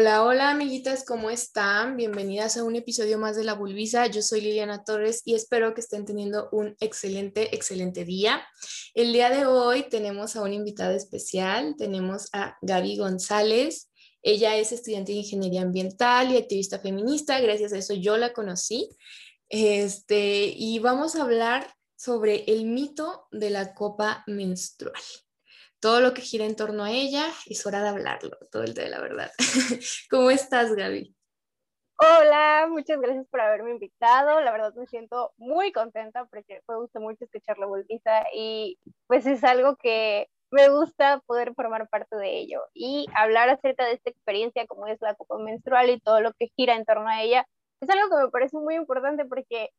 Hola, hola amiguitas, ¿cómo están? Bienvenidas a un episodio más de La Bulbisa. Yo soy Liliana Torres y espero que estén teniendo un excelente, excelente día. El día de hoy tenemos a una invitada especial, tenemos a Gaby González. Ella es estudiante de Ingeniería Ambiental y activista feminista, gracias a eso yo la conocí. Este, y vamos a hablar sobre el mito de la copa menstrual todo lo que gira en torno a ella, es hora de hablarlo, todo el de la verdad. ¿Cómo estás, Gaby? Hola, muchas gracias por haberme invitado. La verdad me siento muy contenta porque me gusta mucho escuchar la bolsita y pues es algo que me gusta poder formar parte de ello y hablar acerca de esta experiencia como es la copa menstrual y todo lo que gira en torno a ella. Es algo que me parece muy importante porque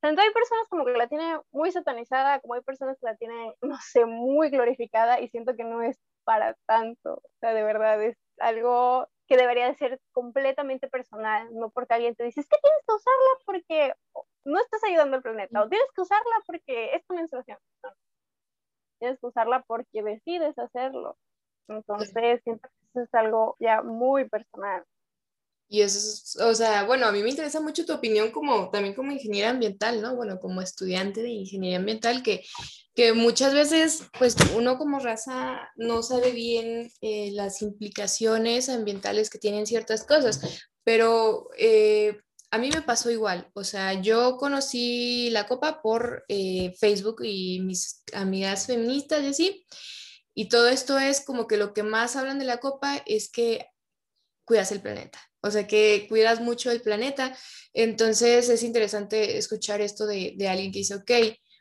tanto hay personas como que la tienen muy satanizada, como hay personas que la tienen, no sé, muy glorificada y siento que no es para tanto. O sea, de verdad es algo que debería de ser completamente personal, no porque alguien te dice, es que tienes que usarla porque no estás ayudando al planeta, o tienes que usarla porque es tu menstruación. Tienes que usarla porque decides hacerlo. Entonces, siento que eso es algo ya muy personal. Y eso es, o sea, bueno, a mí me interesa mucho tu opinión como también como ingeniera ambiental, ¿no? Bueno, como estudiante de ingeniería ambiental, que, que muchas veces, pues uno como raza no sabe bien eh, las implicaciones ambientales que tienen ciertas cosas, pero eh, a mí me pasó igual, o sea, yo conocí la copa por eh, Facebook y mis amigas feministas y así, y todo esto es como que lo que más hablan de la copa es que cuidas el planeta o sea que cuidas mucho el planeta. Entonces es interesante escuchar esto de, de, alguien que dice, ok,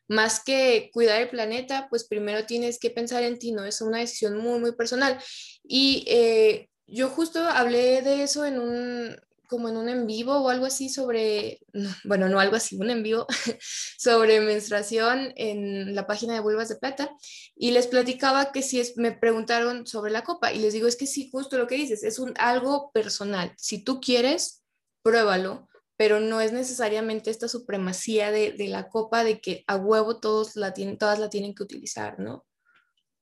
más que cuidar el planeta, pues primero tienes que pensar en ti, ¿no? Es una decisión muy, muy personal. Y eh, yo justo hablé de eso en un, como en un en vivo o algo así sobre, bueno, no algo así, un en vivo sobre menstruación en la página de Vulvas de Plata y les platicaba que si es, me preguntaron sobre la copa y les digo, es que sí, justo lo que dices, es un algo personal. Si tú quieres, pruébalo, pero no es necesariamente esta supremacía de, de la copa de que a huevo todos la tienen, todas la tienen que utilizar, ¿no?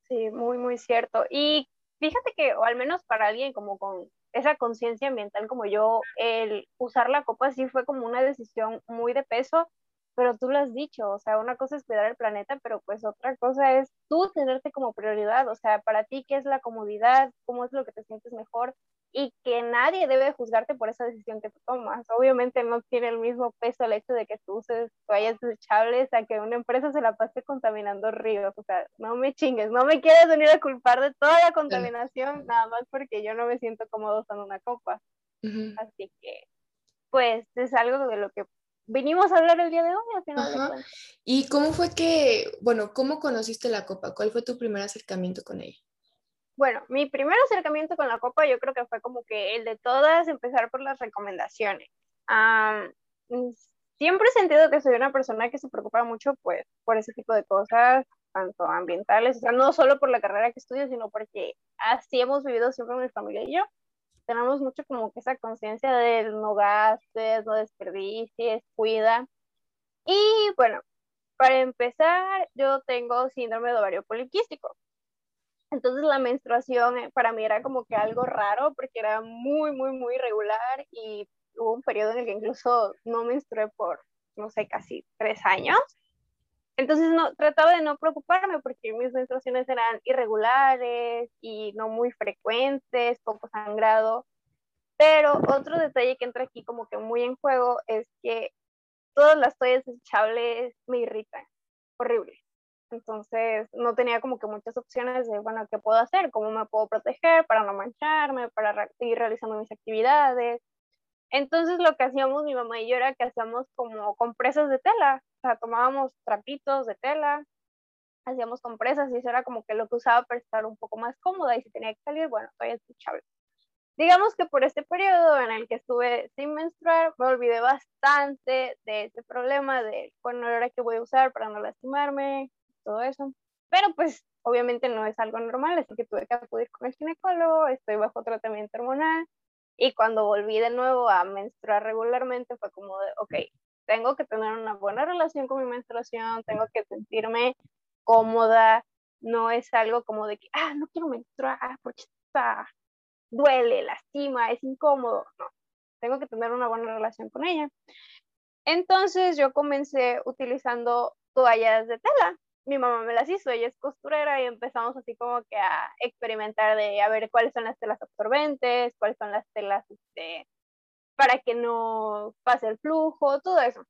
Sí, muy, muy cierto. Y fíjate que, o al menos para alguien como con esa conciencia ambiental como yo, el usar la copa sí fue como una decisión muy de peso, pero tú lo has dicho, o sea, una cosa es cuidar el planeta, pero pues otra cosa es tú tenerte como prioridad, o sea, para ti, ¿qué es la comodidad? ¿Cómo es lo que te sientes mejor? Y que nadie debe juzgarte por esa decisión que tú tomas. Obviamente no tiene el mismo peso el hecho de que tú uses toallas desechables a que una empresa se la pase contaminando ríos. O sea, no me chingues, no me quieres venir a culpar de toda la contaminación nada más porque yo no me siento cómodo usando una copa. Así que, pues, es algo de lo que vinimos a hablar el día de hoy, al final ¿Y cómo fue que, bueno, cómo conociste la copa? ¿Cuál fue tu primer acercamiento con ella? Bueno, mi primer acercamiento con la copa yo creo que fue como que el de todas, empezar por las recomendaciones. siempre he sentido que soy una persona que se preocupa mucho pues por ese tipo de cosas, tanto ambientales, o sea, no solo por la carrera que estudio, sino porque así hemos vivido siempre mi familia y yo. Tenemos mucho como que esa conciencia del no gastes, no desperdicies, cuida. Y bueno, para empezar, yo tengo síndrome de ovario poliquístico. Entonces la menstruación eh, para mí era como que algo raro porque era muy, muy, muy regular y hubo un periodo en el que incluso no menstrué por, no sé, casi tres años. Entonces no, trataba de no preocuparme porque mis menstruaciones eran irregulares y no muy frecuentes, poco sangrado. Pero otro detalle que entra aquí como que muy en juego es que todas las toallas desechables me irritan. Horrible. Entonces no tenía como que muchas opciones de, bueno, ¿qué puedo hacer? ¿Cómo me puedo proteger para no mancharme, para seguir realizando mis actividades? Entonces lo que hacíamos mi mamá y yo era que hacíamos como compresas de tela, o sea, tomábamos trapitos de tela, hacíamos compresas y eso era como que lo que usaba para estar un poco más cómoda y si tenía que salir, bueno, todavía escuchable. Digamos que por este periodo en el que estuve sin menstruar, me olvidé bastante de ese problema de, bueno, ahora que voy a usar para no lastimarme, todo eso. Pero pues obviamente no es algo normal, así que tuve que acudir con el ginecólogo, estoy bajo tratamiento hormonal y cuando volví de nuevo a menstruar regularmente fue como de, ok, tengo que tener una buena relación con mi menstruación, tengo que sentirme cómoda, no es algo como de que, ah, no quiero menstruar porque está duele, lastima, es incómodo. No, tengo que tener una buena relación con ella. Entonces yo comencé utilizando toallas de tela. Mi mamá me las hizo, ella es costurera y empezamos así como que a experimentar de a ver cuáles son las telas absorbentes, cuáles son las telas este, para que no pase el flujo, todo eso.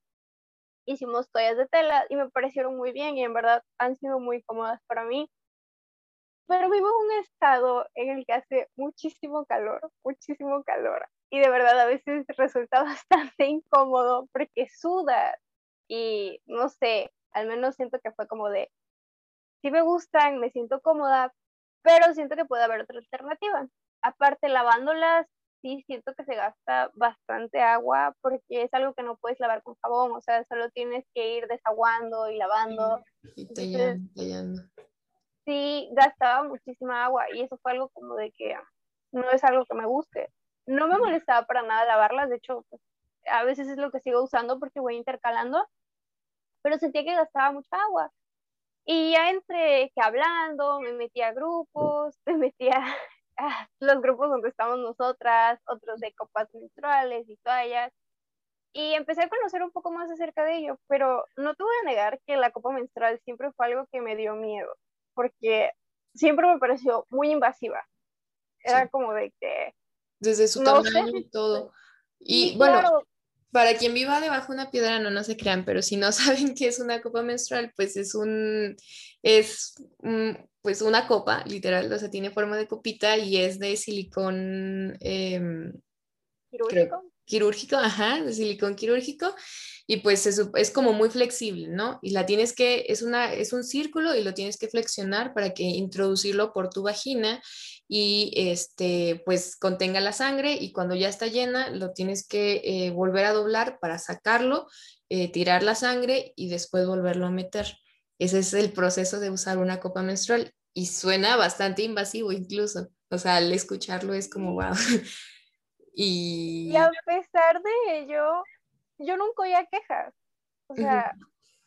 Hicimos toallas de tela y me parecieron muy bien y en verdad han sido muy cómodas para mí. Pero vivo en un estado en el que hace muchísimo calor, muchísimo calor. Y de verdad a veces resulta bastante incómodo porque suda y no sé, al menos siento que fue como de, sí me gustan, me siento cómoda, pero siento que puede haber otra alternativa. Aparte, lavándolas, sí siento que se gasta bastante agua porque es algo que no puedes lavar con jabón, o sea, solo tienes que ir desaguando y lavando. Y tallando, Sí, gastaba muchísima agua y eso fue algo como de que no es algo que me guste. No me molestaba para nada lavarlas, de hecho, pues, a veces es lo que sigo usando porque voy intercalando, pero sentía que gastaba mucha agua. Y ya entre que hablando, me metía a grupos, me metía a los grupos donde estamos nosotras, otros de copas menstruales y toallas, y empecé a conocer un poco más acerca de ello, pero no te voy a negar que la copa menstrual siempre fue algo que me dio miedo, porque siempre me pareció muy invasiva. Era como de que... Desde su tamaño y todo. Y bueno, para quien viva debajo de una piedra, no, no se crean, pero si no saben qué es una copa menstrual, pues es un, es pues una copa, literal, o sea, tiene forma de copita y es de silicón em, quirúrgico. quirúrgico, ajá, de silicón quirúrgico y pues es, es, como muy flexible, ¿no? Y la tienes que, es, una, es un círculo y lo tienes que flexionar para que introducirlo por tu vagina y este, pues contenga la sangre y cuando ya está llena lo tienes que eh, volver a doblar para sacarlo, eh, tirar la sangre y después volverlo a meter. Ese es el proceso de usar una copa menstrual y suena bastante invasivo incluso. O sea, al escucharlo es como wow. y... y a pesar de ello, yo nunca oía quejas. O sea,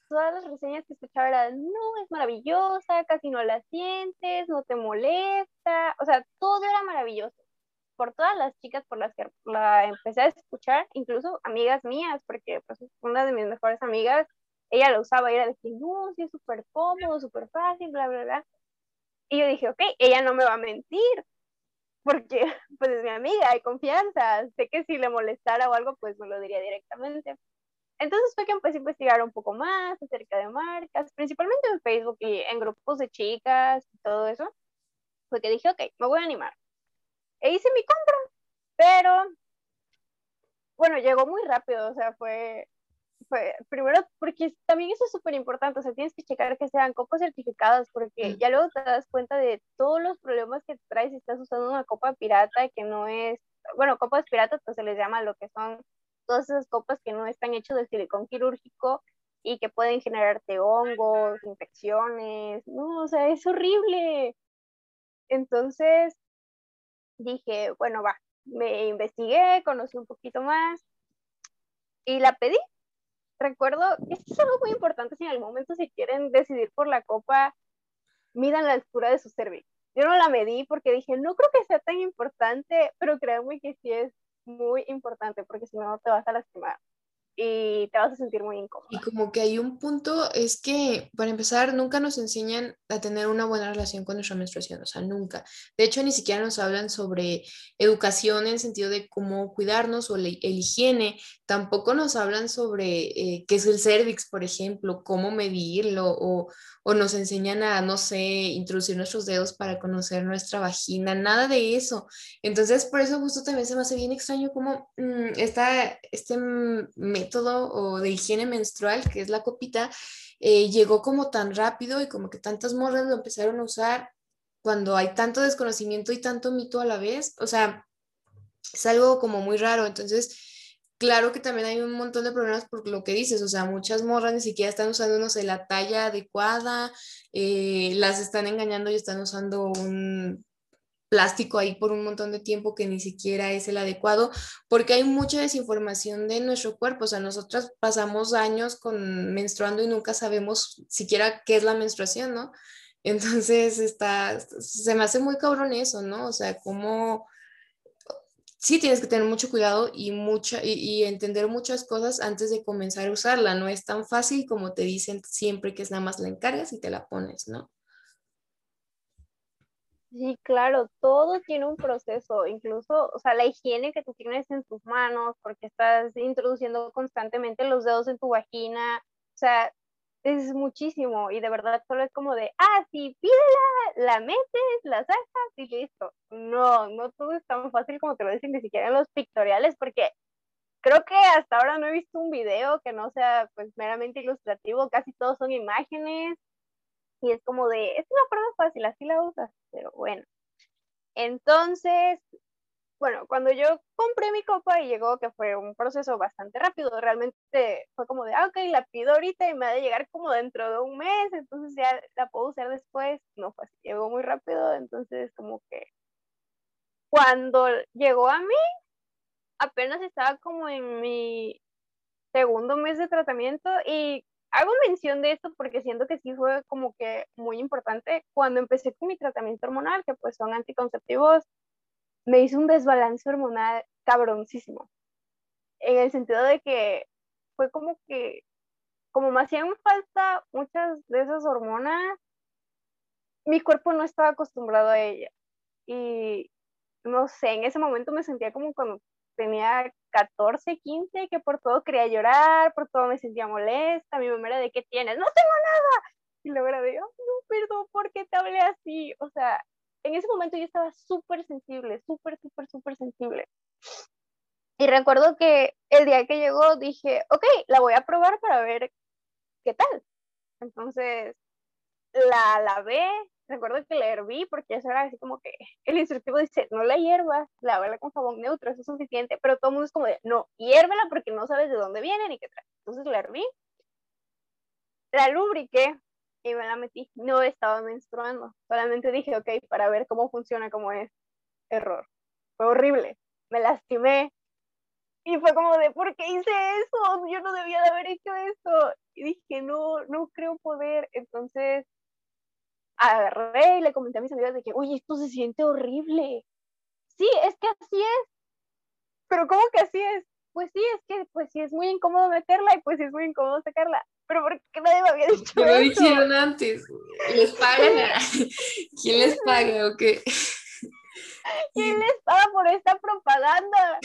todas las reseñas que escuchaba eran, no, es maravillosa, casi no la sientes, no te molesta, o sea, todo era maravilloso. Por todas las chicas por las que la empecé a escuchar, incluso amigas mías, porque pues, una de mis mejores amigas, ella la usaba y era de que, no, sí, es súper cómodo, súper fácil, bla, bla, bla. Y yo dije, ok, ella no me va a mentir, porque pues es mi amiga, hay confianza, sé que si le molestara o algo, pues me lo diría directamente. Entonces fue que empecé a investigar un poco más acerca de marcas, principalmente en Facebook y en grupos de chicas y todo eso. Fue que dije, ok, me voy a animar. E hice mi compra, pero bueno, llegó muy rápido, o sea, fue, fue primero porque también eso es súper importante, o sea, tienes que checar que sean copas certificadas, porque ya luego te das cuenta de todos los problemas que traes si estás usando una copa pirata que no es, bueno, copas piratas pues se les llama lo que son todas esas copas que no están hechas de silicón quirúrgico y que pueden generarte hongos, infecciones, no, o sea, es horrible. Entonces dije, bueno, va, me investigué, conocí un poquito más y la pedí. Recuerdo, esto es algo muy importante si en algún momento se quieren decidir por la copa, midan la altura de su cervix. Yo no la medí porque dije, no creo que sea tan importante, pero créanme que sí es muy importante porque si no te vas a lastimar y te vas a sentir muy incómodo. Y como que hay un punto, es que para empezar, nunca nos enseñan a tener una buena relación con nuestra menstruación, o sea, nunca. De hecho, ni siquiera nos hablan sobre educación en el sentido de cómo cuidarnos o el, higiene, tampoco nos hablan sobre eh, qué es el cervix, por ejemplo, cómo medirlo o, o nos enseñan a, no sé, introducir nuestros dedos para conocer nuestra vagina, nada de eso. Entonces, por eso justo también se me hace bien extraño cómo mm, está este método o de higiene menstrual, que es la copita, eh, llegó como tan rápido y como que tantas morras lo empezaron a usar cuando hay tanto desconocimiento y tanto mito a la vez. O sea, es algo como muy raro. Entonces, Claro que también hay un montón de problemas por lo que dices, o sea, muchas morras ni siquiera están usando, no sé, la talla adecuada, eh, las están engañando y están usando un plástico ahí por un montón de tiempo que ni siquiera es el adecuado, porque hay mucha desinformación de nuestro cuerpo, o sea, nosotras pasamos años con menstruando y nunca sabemos siquiera qué es la menstruación, ¿no? Entonces está, se me hace muy cabrón eso, ¿no? O sea, cómo sí tienes que tener mucho cuidado y, mucha, y, entender muchas cosas antes de comenzar a usarla. No es tan fácil como te dicen siempre que es nada más la encargas y te la pones, ¿no? Sí, claro, todo tiene un proceso, incluso, o sea, la higiene que tú tienes en tus manos, porque estás introduciendo constantemente los dedos en tu vagina, o sea, es muchísimo y de verdad solo es como de, ah, sí, pídela, la metes, la sacas y listo. No, no todo es tan fácil como te lo dicen ni siquiera en los pictoriales porque creo que hasta ahora no he visto un video que no sea pues meramente ilustrativo, casi todos son imágenes y es como de, es una forma fácil, así la usas, pero bueno. Entonces, bueno, cuando yo compré mi copa y llegó, que fue un proceso bastante rápido, realmente fue como de, ah, ok, la pido ahorita y me ha de llegar como dentro de un mes, entonces ya la puedo usar después. No fue llegó muy rápido, entonces como que cuando llegó a mí, apenas estaba como en mi segundo mes de tratamiento y hago mención de esto porque siento que sí fue como que muy importante cuando empecé con mi tratamiento hormonal, que pues son anticonceptivos me hizo un desbalance hormonal cabroncísimo. En el sentido de que fue como que, como me hacían falta muchas de esas hormonas, mi cuerpo no estaba acostumbrado a ella. Y no sé, en ese momento me sentía como cuando tenía 14, 15, que por todo quería llorar, por todo me sentía molesta, mi mamá era de, ¿qué tienes? No tengo nada. Y luego era de, no, perdón, ¿por qué te hablé así? O sea, en ese momento yo estaba súper sensible, súper, súper, súper sensible. Y recuerdo que el día que llegó dije, ok, la voy a probar para ver qué tal. Entonces la lavé, recuerdo que la herví porque eso era así como que el instructivo dice, no la hiervas, lávala con jabón neutro, eso es suficiente, pero todo el mundo es como de, no, hiérvela porque no sabes de dónde viene ni qué trae. Entonces la herví, la lubriqué, y me la metí. No estaba menstruando. Solamente dije, ok, para ver cómo funciona, cómo es. Error. Fue horrible. Me lastimé. Y fue como de, ¿por qué hice eso? Yo no debía de haber hecho eso. Y dije, no, no creo poder. Entonces, agarré y le comenté a mis amigas de que, oye, esto se siente horrible. Sí, es que así es. Pero ¿cómo que así es? Pues sí, es que pues sí es muy incómodo meterla y pues sí es muy incómodo sacarla pero ¿por qué nadie me había dicho eso? Lo dijeron antes. ¿Les pagan? ¿Quién les paga o qué? ¿Quién les paga por esta propaganda?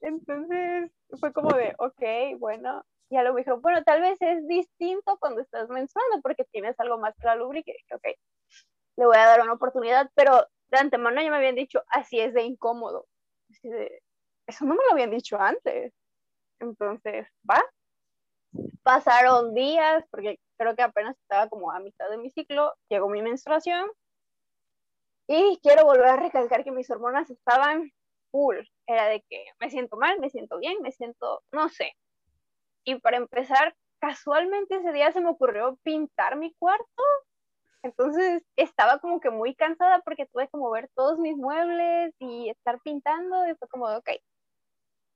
Entonces fue como de, ok, bueno, ya lo dijo, bueno, tal vez es distinto cuando estás menstruando porque tienes algo más que la lubrique. Ok, le voy a dar una oportunidad, pero de antemano ya me habían dicho, así es de incómodo. eso no me lo habían dicho antes. Entonces, va, Pasaron días, porque creo que apenas estaba como a mitad de mi ciclo, llegó mi menstruación y quiero volver a recalcar que mis hormonas estaban full. Era de que me siento mal, me siento bien, me siento, no sé. Y para empezar, casualmente ese día se me ocurrió pintar mi cuarto. Entonces estaba como que muy cansada porque tuve que mover todos mis muebles y estar pintando y fue como, ok,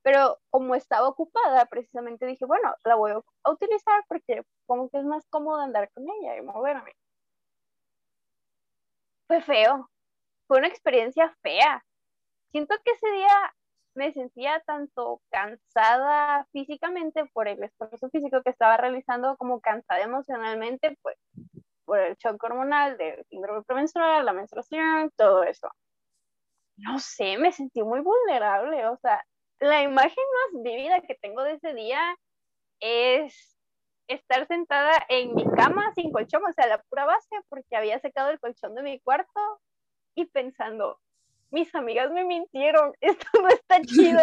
pero como estaba ocupada, precisamente dije, bueno, la voy a utilizar porque como que es más cómodo andar con ella y moverme. Fue feo, fue una experiencia fea. Siento que ese día me sentía tanto cansada físicamente por el esfuerzo físico que estaba realizando como cansada emocionalmente, pues por el shock hormonal del síndrome premenstrual, la menstruación, todo eso. No sé, me sentí muy vulnerable, o sea, la imagen más vívida que tengo de ese día es estar sentada en mi cama sin colchón, o sea, la pura base, porque había secado el colchón de mi cuarto y pensando, mis amigas me mintieron, esto no está chido.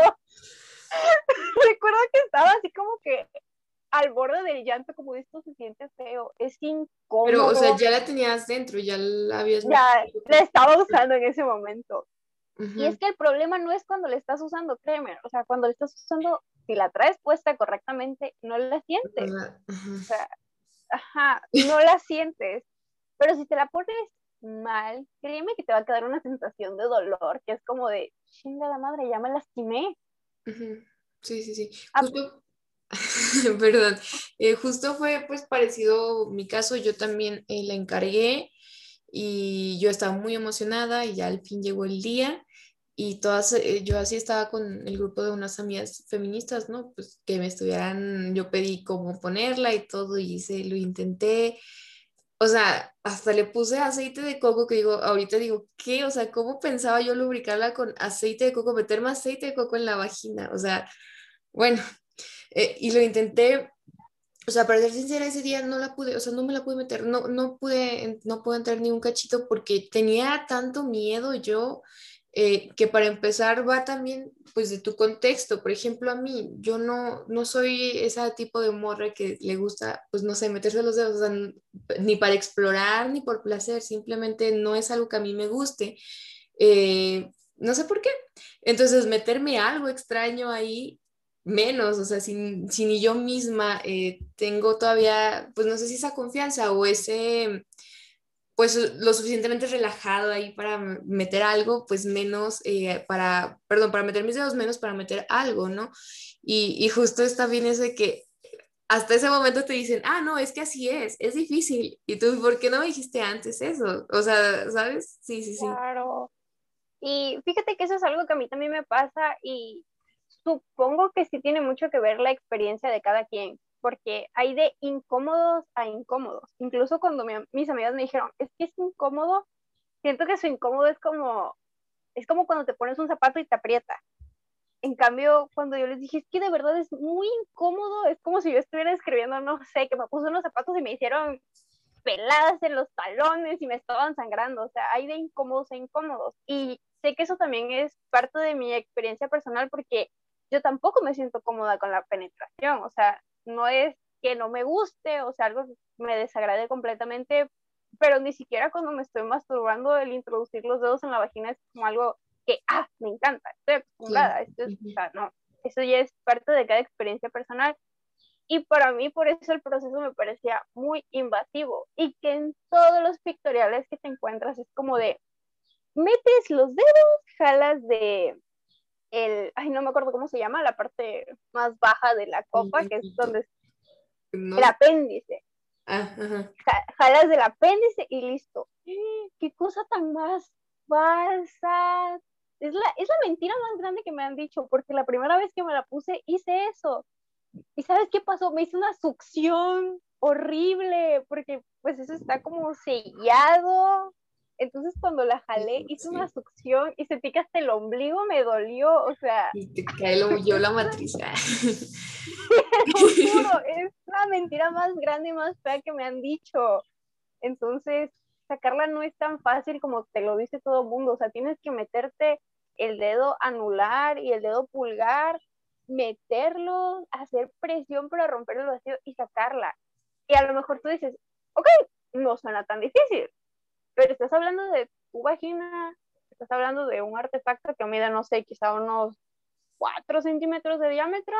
Recuerdo que estaba así como que al borde del llanto, como esto se siente feo, es incómodo. Pero, o sea, ya la tenías dentro, ya la habías... Ya, la estaba usando en ese momento. Y es que el problema no es cuando le estás usando, créeme, o sea, cuando le estás usando, si la traes puesta correctamente, no la sientes. O sea, ajá, no la sientes. Pero si te la pones mal, créeme que te va a quedar una sensación de dolor, que es como de, chinga la madre, ya me lastimé. Sí, sí, sí. Ah, justo, perdón, eh, justo fue pues parecido mi caso, yo también eh, la encargué y yo estaba muy emocionada y ya al fin llegó el día y todas, eh, yo así estaba con el grupo de unas amigas feministas, ¿no? Pues que me estuvieran, yo pedí cómo ponerla y todo, y hice, lo intenté. O sea, hasta le puse aceite de coco, que digo, ahorita digo, ¿qué? O sea, ¿cómo pensaba yo lubricarla con aceite de coco, meter más aceite de coco en la vagina? O sea, bueno, eh, y lo intenté, o sea, para ser sincera, ese día no la pude, o sea, no me la pude meter, no, no pude, no pude entrar ni un cachito porque tenía tanto miedo yo eh, que para empezar va también pues de tu contexto. Por ejemplo, a mí, yo no, no soy ese tipo de morra que le gusta, pues no sé, meterse los dedos, ni para explorar ni por placer, simplemente no es algo que a mí me guste. Eh, no sé por qué. Entonces, meterme algo extraño ahí, menos, o sea, si, si ni yo misma eh, tengo todavía, pues no sé si esa confianza o ese pues lo suficientemente relajado ahí para meter algo, pues menos eh, para, perdón, para meter mis dedos, menos para meter algo, ¿no? Y, y justo está bien eso de que hasta ese momento te dicen, ah, no, es que así es, es difícil. Y tú, ¿por qué no me dijiste antes eso? O sea, ¿sabes? Sí, sí, sí. Claro. Y fíjate que eso es algo que a mí también me pasa y supongo que sí tiene mucho que ver la experiencia de cada quien porque hay de incómodos a incómodos. Incluso cuando mis amigas me dijeron, es que es incómodo, siento que su incómodo es como, es como cuando te pones un zapato y te aprieta. En cambio, cuando yo les dije, es que de verdad es muy incómodo, es como si yo estuviera escribiendo, no sé, que me puse unos zapatos y me hicieron peladas en los talones y me estaban sangrando. O sea, hay de incómodos a incómodos. Y sé que eso también es parte de mi experiencia personal porque yo tampoco me siento cómoda con la penetración. O sea, no es que no me guste, o sea, algo que me desagrade completamente, pero ni siquiera cuando me estoy masturbando, el introducir los dedos en la vagina es como algo que, ah, me encanta, estoy acostumbrada, esto es, o sea, no, eso ya es parte de cada experiencia personal. Y para mí, por eso el proceso me parecía muy invasivo y que en todos los pictoriales que te encuentras es como de, metes los dedos, jalas de el, ay, no me acuerdo cómo se llama, la parte más baja de la copa, que es donde el apéndice. Ah, jalas del apéndice y listo. Qué cosa tan más falsa. Es la, es la mentira más grande que me han dicho, porque la primera vez que me la puse hice eso. ¿Y sabes qué pasó? Me hice una succión horrible, porque pues eso está como sellado entonces cuando la jalé, hice una succión y sentí que hasta el ombligo me dolió, o sea... Y te cae la matriz. es la mentira más grande y más fea que me han dicho. Entonces, sacarla no es tan fácil como te lo dice todo el mundo, o sea, tienes que meterte el dedo anular y el dedo pulgar, meterlo, hacer presión para romper el vacío y sacarla. Y a lo mejor tú dices, ok, no suena tan difícil, pero estás hablando de tu vagina, estás hablando de un artefacto que mide, no sé, quizá unos 4 centímetros de diámetro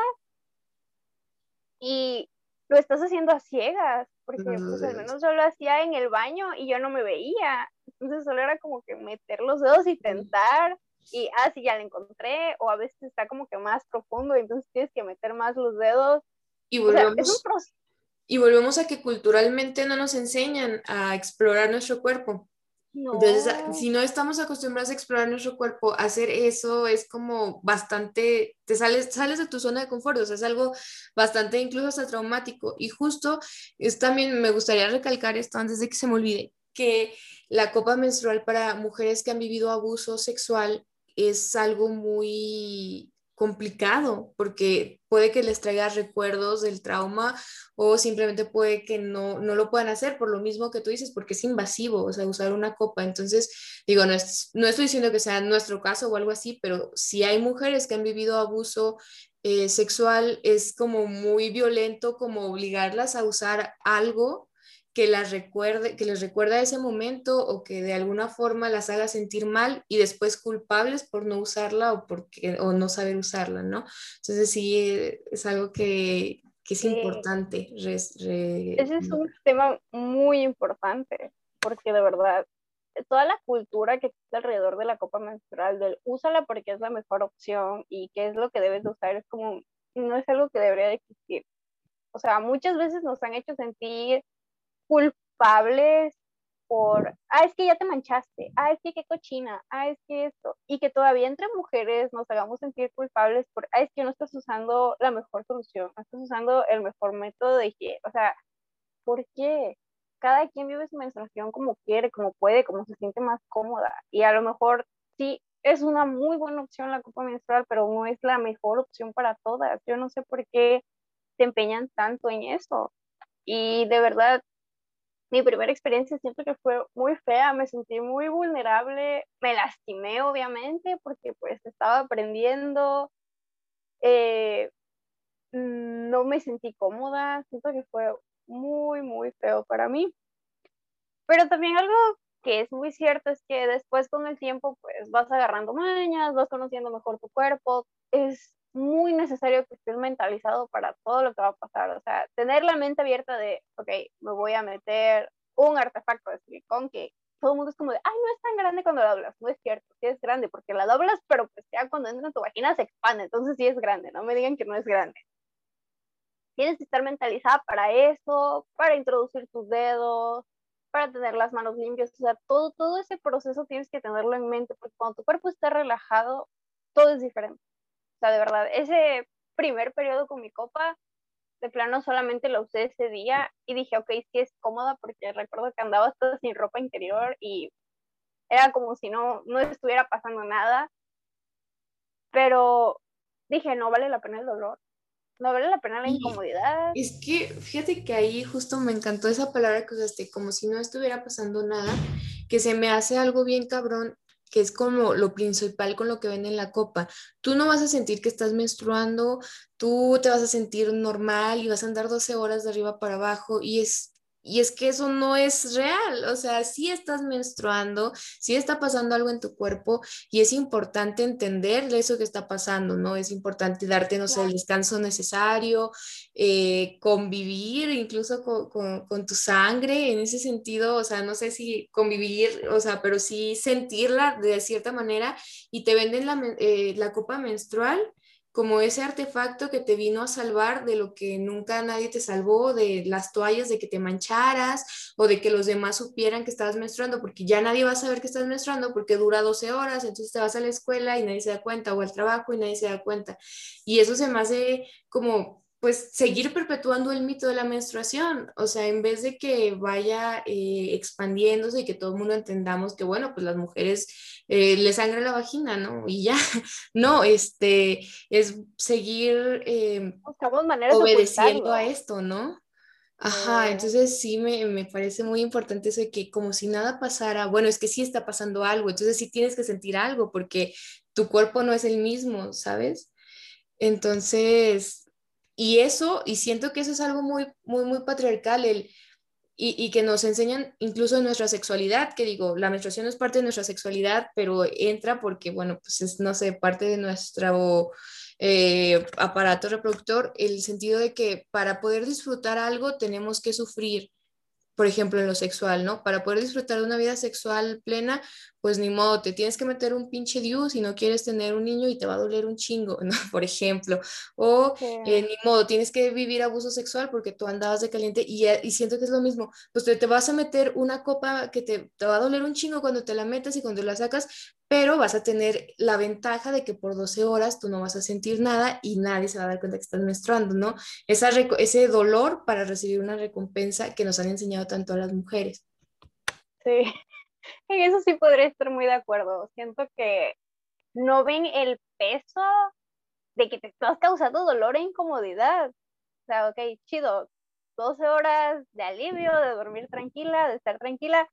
y lo estás haciendo a ciegas, porque pues, al menos yo lo hacía en el baño y yo no me veía, entonces solo era como que meter los dedos y tentar y, ah, sí, ya lo encontré, o a veces está como que más profundo, entonces tienes que meter más los dedos. Y volvemos, es un y volvemos a que culturalmente no nos enseñan a explorar nuestro cuerpo. Entonces, si no estamos acostumbrados a explorar nuestro cuerpo, hacer eso es como bastante, te sales, sales de tu zona de confort, o sea, es algo bastante incluso hasta traumático. Y justo es también, me gustaría recalcar esto antes de que se me olvide, que la copa menstrual para mujeres que han vivido abuso sexual es algo muy complicado porque puede que les traiga recuerdos del trauma o simplemente puede que no, no lo puedan hacer por lo mismo que tú dices, porque es invasivo, o sea, usar una copa. Entonces, digo, no, no estoy diciendo que sea nuestro caso o algo así, pero si hay mujeres que han vivido abuso eh, sexual, es como muy violento como obligarlas a usar algo que las recuerde, que les recuerda ese momento o que de alguna forma las haga sentir mal y después culpables por no usarla o, porque, o no saber usarla, ¿no? Entonces sí, es algo que, que es importante. Ese es un tema muy importante, porque de verdad, toda la cultura que existe alrededor de la copa menstrual, del úsala porque es la mejor opción y qué es lo que debes de usar, es como, no es algo que debería de existir. O sea, muchas veces nos han hecho sentir culpables por, ah, es que ya te manchaste, ah, es que qué cochina, ah, es que esto, y que todavía entre mujeres nos hagamos sentir culpables por, ah, es que no estás usando la mejor solución, no estás usando el mejor método de higiene, o sea, ¿por qué? Cada quien vive su menstruación como quiere, como puede, como se siente más cómoda, y a lo mejor sí, es una muy buena opción la copa menstrual, pero no es la mejor opción para todas. Yo no sé por qué se empeñan tanto en eso. Y de verdad, mi primera experiencia siento que fue muy fea, me sentí muy vulnerable, me lastimé obviamente porque pues estaba aprendiendo, eh, no me sentí cómoda, siento que fue muy, muy feo para mí. Pero también algo que es muy cierto es que después con el tiempo pues vas agarrando mañas, vas conociendo mejor tu cuerpo, es muy necesario que estés mentalizado para todo lo que va a pasar, o sea, tener la mente abierta de, ok, me voy a meter un artefacto de silicón que todo el mundo es como de, ay, no es tan grande cuando la doblas, no es cierto, sí es grande, porque la doblas, pero pues ya cuando entra en tu vagina se expande, entonces sí es grande, no me digan que no es grande. Tienes que estar mentalizada para eso, para introducir tus dedos, para tener las manos limpias, o sea, todo, todo ese proceso tienes que tenerlo en mente, porque cuando tu cuerpo está relajado, todo es diferente. O sea, de verdad, ese primer periodo con mi copa, de plano solamente lo usé ese día y dije, ok, sí es cómoda porque recuerdo que andaba hasta sin ropa interior y era como si no, no estuviera pasando nada, pero dije, no vale la pena el dolor, no vale la pena la incomodidad. Es que fíjate que ahí justo me encantó esa palabra que usaste, como si no estuviera pasando nada, que se me hace algo bien cabrón, que es como lo principal con lo que ven en la copa. Tú no vas a sentir que estás menstruando, tú te vas a sentir normal y vas a andar 12 horas de arriba para abajo y es y es que eso no es real, o sea, sí estás menstruando, sí está pasando algo en tu cuerpo y es importante entender eso que está pasando, ¿no? Es importante darte, no sé, el descanso necesario, eh, convivir incluso con, tu sangre en ese sentido, o sea, no sé si convivir, o sea, pero sí sentirla de cierta manera y te venden la, eh, la copa menstrual como ese artefacto que te vino a salvar de lo que nunca nadie te salvó, de las toallas, de que te mancharas o de que los demás supieran que estabas menstruando, porque ya nadie va a saber que estás menstruando porque dura 12 horas, entonces te vas a la escuela y nadie se da cuenta, o al trabajo y nadie se da cuenta. Y eso se me hace como pues seguir perpetuando el mito de la menstruación, o sea, en vez de que vaya eh, expandiéndose y que todo el mundo entendamos que, bueno, pues las mujeres eh, les sangra la vagina, ¿no? Y ya, no, este, es seguir eh, obedeciendo a esto, ¿no? Ajá, entonces sí me, me, parece muy importante eso de que como si nada pasara, bueno, es que sí está pasando algo, entonces sí tienes que sentir algo porque tu cuerpo no es el mismo, ¿sabes? Entonces, y eso, y siento que eso es algo muy, muy, muy patriarcal, el, y, y, que nos enseñan incluso en nuestra sexualidad, que digo, la menstruación es parte de nuestra sexualidad, pero entra porque, bueno, pues es, no sé, parte de nuestro eh, aparato reproductor, el sentido de que para poder disfrutar algo tenemos que sufrir por ejemplo, en lo sexual, ¿no? Para poder disfrutar de una vida sexual plena, pues ni modo, te tienes que meter un pinche diu si no quieres tener un niño y te va a doler un chingo, ¿no? Por ejemplo. O eh, ni modo, tienes que vivir abuso sexual porque tú andabas de caliente y, y siento que es lo mismo. Pues te, te vas a meter una copa que te, te, va a doler un chingo cuando te la metes y cuando la sacas, pero vas a tener la ventaja de que por 12 horas tú no vas a sentir nada y nadie se va a dar cuenta que estás menstruando, ¿no? Esa, ese dolor para recibir una recompensa que nos han enseñado tanto a las mujeres. Sí, en eso sí podría estar muy de acuerdo. Siento que no ven el peso de que te estás causando dolor e incomodidad. O sea, ok, chido, 12 horas de alivio, de dormir tranquila, de estar tranquila,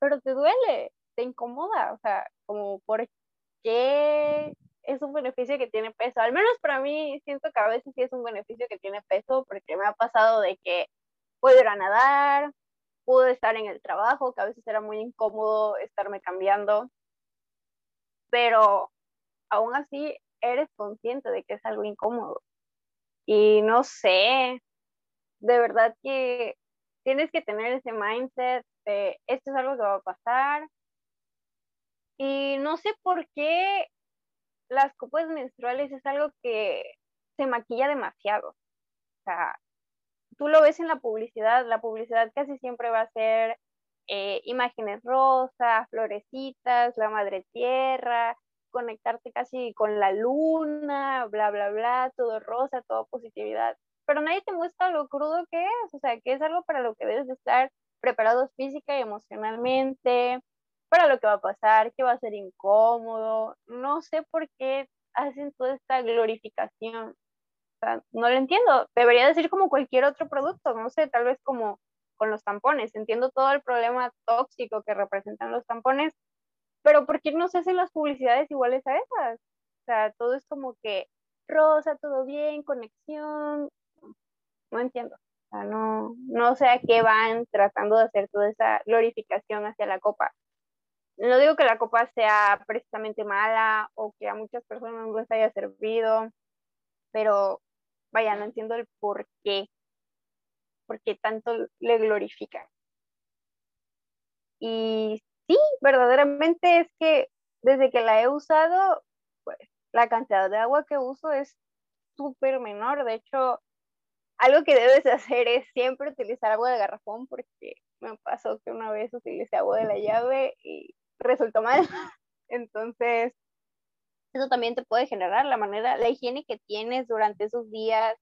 pero te duele te incomoda, o sea, como por qué es un beneficio que tiene peso. Al menos para mí siento que a veces sí es un beneficio que tiene peso porque me ha pasado de que puedo ir a nadar, puedo estar en el trabajo, que a veces era muy incómodo estarme cambiando, pero aún así eres consciente de que es algo incómodo. Y no sé, de verdad que tienes que tener ese mindset de esto es algo que va a pasar, y no sé por qué las copas menstruales es algo que se maquilla demasiado. O sea, tú lo ves en la publicidad, la publicidad casi siempre va a ser eh, imágenes rosas, florecitas, la madre tierra, conectarte casi con la luna, bla, bla, bla, todo rosa, todo positividad. Pero nadie te muestra lo crudo que es, o sea, que es algo para lo que debes de estar preparado física y emocionalmente, para lo que va a pasar, que va a ser incómodo. No sé por qué hacen toda esta glorificación. No lo entiendo. Debería decir como cualquier otro producto, no sé, tal vez como con los tampones. Entiendo todo el problema tóxico que representan los tampones, pero ¿por qué no se hacen las publicidades iguales a esas? O sea, todo es como que rosa, todo bien, conexión. No entiendo. O sea, no, no sé a qué van tratando de hacer toda esa glorificación hacia la copa. No digo que la copa sea precisamente mala o que a muchas personas no les haya servido, pero vaya, no entiendo el por qué, por tanto le glorifican. Y sí, verdaderamente es que desde que la he usado, pues la cantidad de agua que uso es súper menor. De hecho, algo que debes hacer es siempre utilizar agua de garrafón porque me pasó que una vez utilicé agua de la llave y resultó mal. Entonces, eso también te puede generar la manera, la higiene que tienes durante esos días,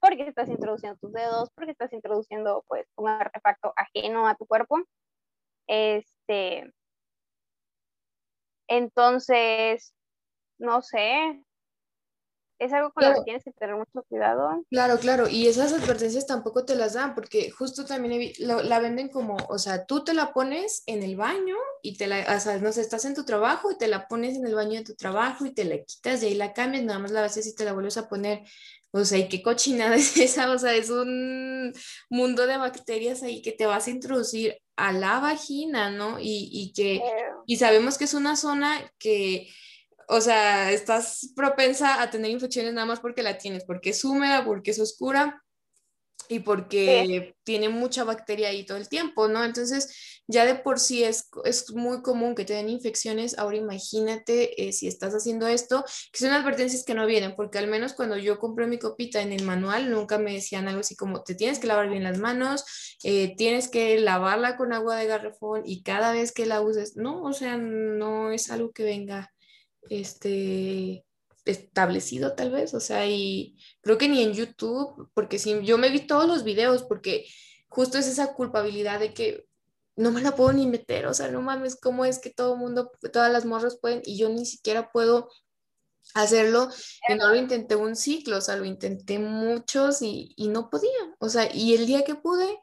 porque estás introduciendo tus dedos, porque estás introduciendo pues un artefacto ajeno a tu cuerpo. Este, entonces, no sé, es algo con lo que tienes que tener mucho cuidado. Claro, claro, y esas advertencias tampoco te las dan, porque justo también la venden como, o sea, tú te la pones en el baño y te la, o sea, no sé, estás en tu trabajo y te la pones en el baño de tu trabajo y te la quitas y ahí la cambias, nada más la haces y te la vuelves a poner. O sea, ¿y qué cochinada es esa? O sea, es un mundo de bacterias ahí que te vas a introducir a la vagina, ¿no? Y, y que, y sabemos que es una zona que o sea, estás propensa a tener infecciones nada más porque la tienes, porque es húmeda, porque es oscura y porque tiene mucha bacteria ahí todo el tiempo, ¿no? Entonces, ya de por sí es, es muy común que te den infecciones. Ahora imagínate eh, si estás haciendo esto, que son advertencias que no vienen, porque al menos cuando yo compré mi copita en el manual, nunca me decían algo así como, te tienes que lavar bien las manos, eh, tienes que lavarla con agua de garrafón y cada vez que la uses, no, o sea, no es algo que venga este, establecido tal vez, o sea, y creo que ni en YouTube, porque si yo me vi todos los videos, porque justo es esa culpabilidad de que no me la puedo ni meter, o sea, no mames, ¿cómo es que todo el mundo, todas las morras pueden y yo ni siquiera puedo hacerlo? Y no lo intenté un ciclo, o sea, lo intenté muchos y, y no podía, o sea, y el día que pude,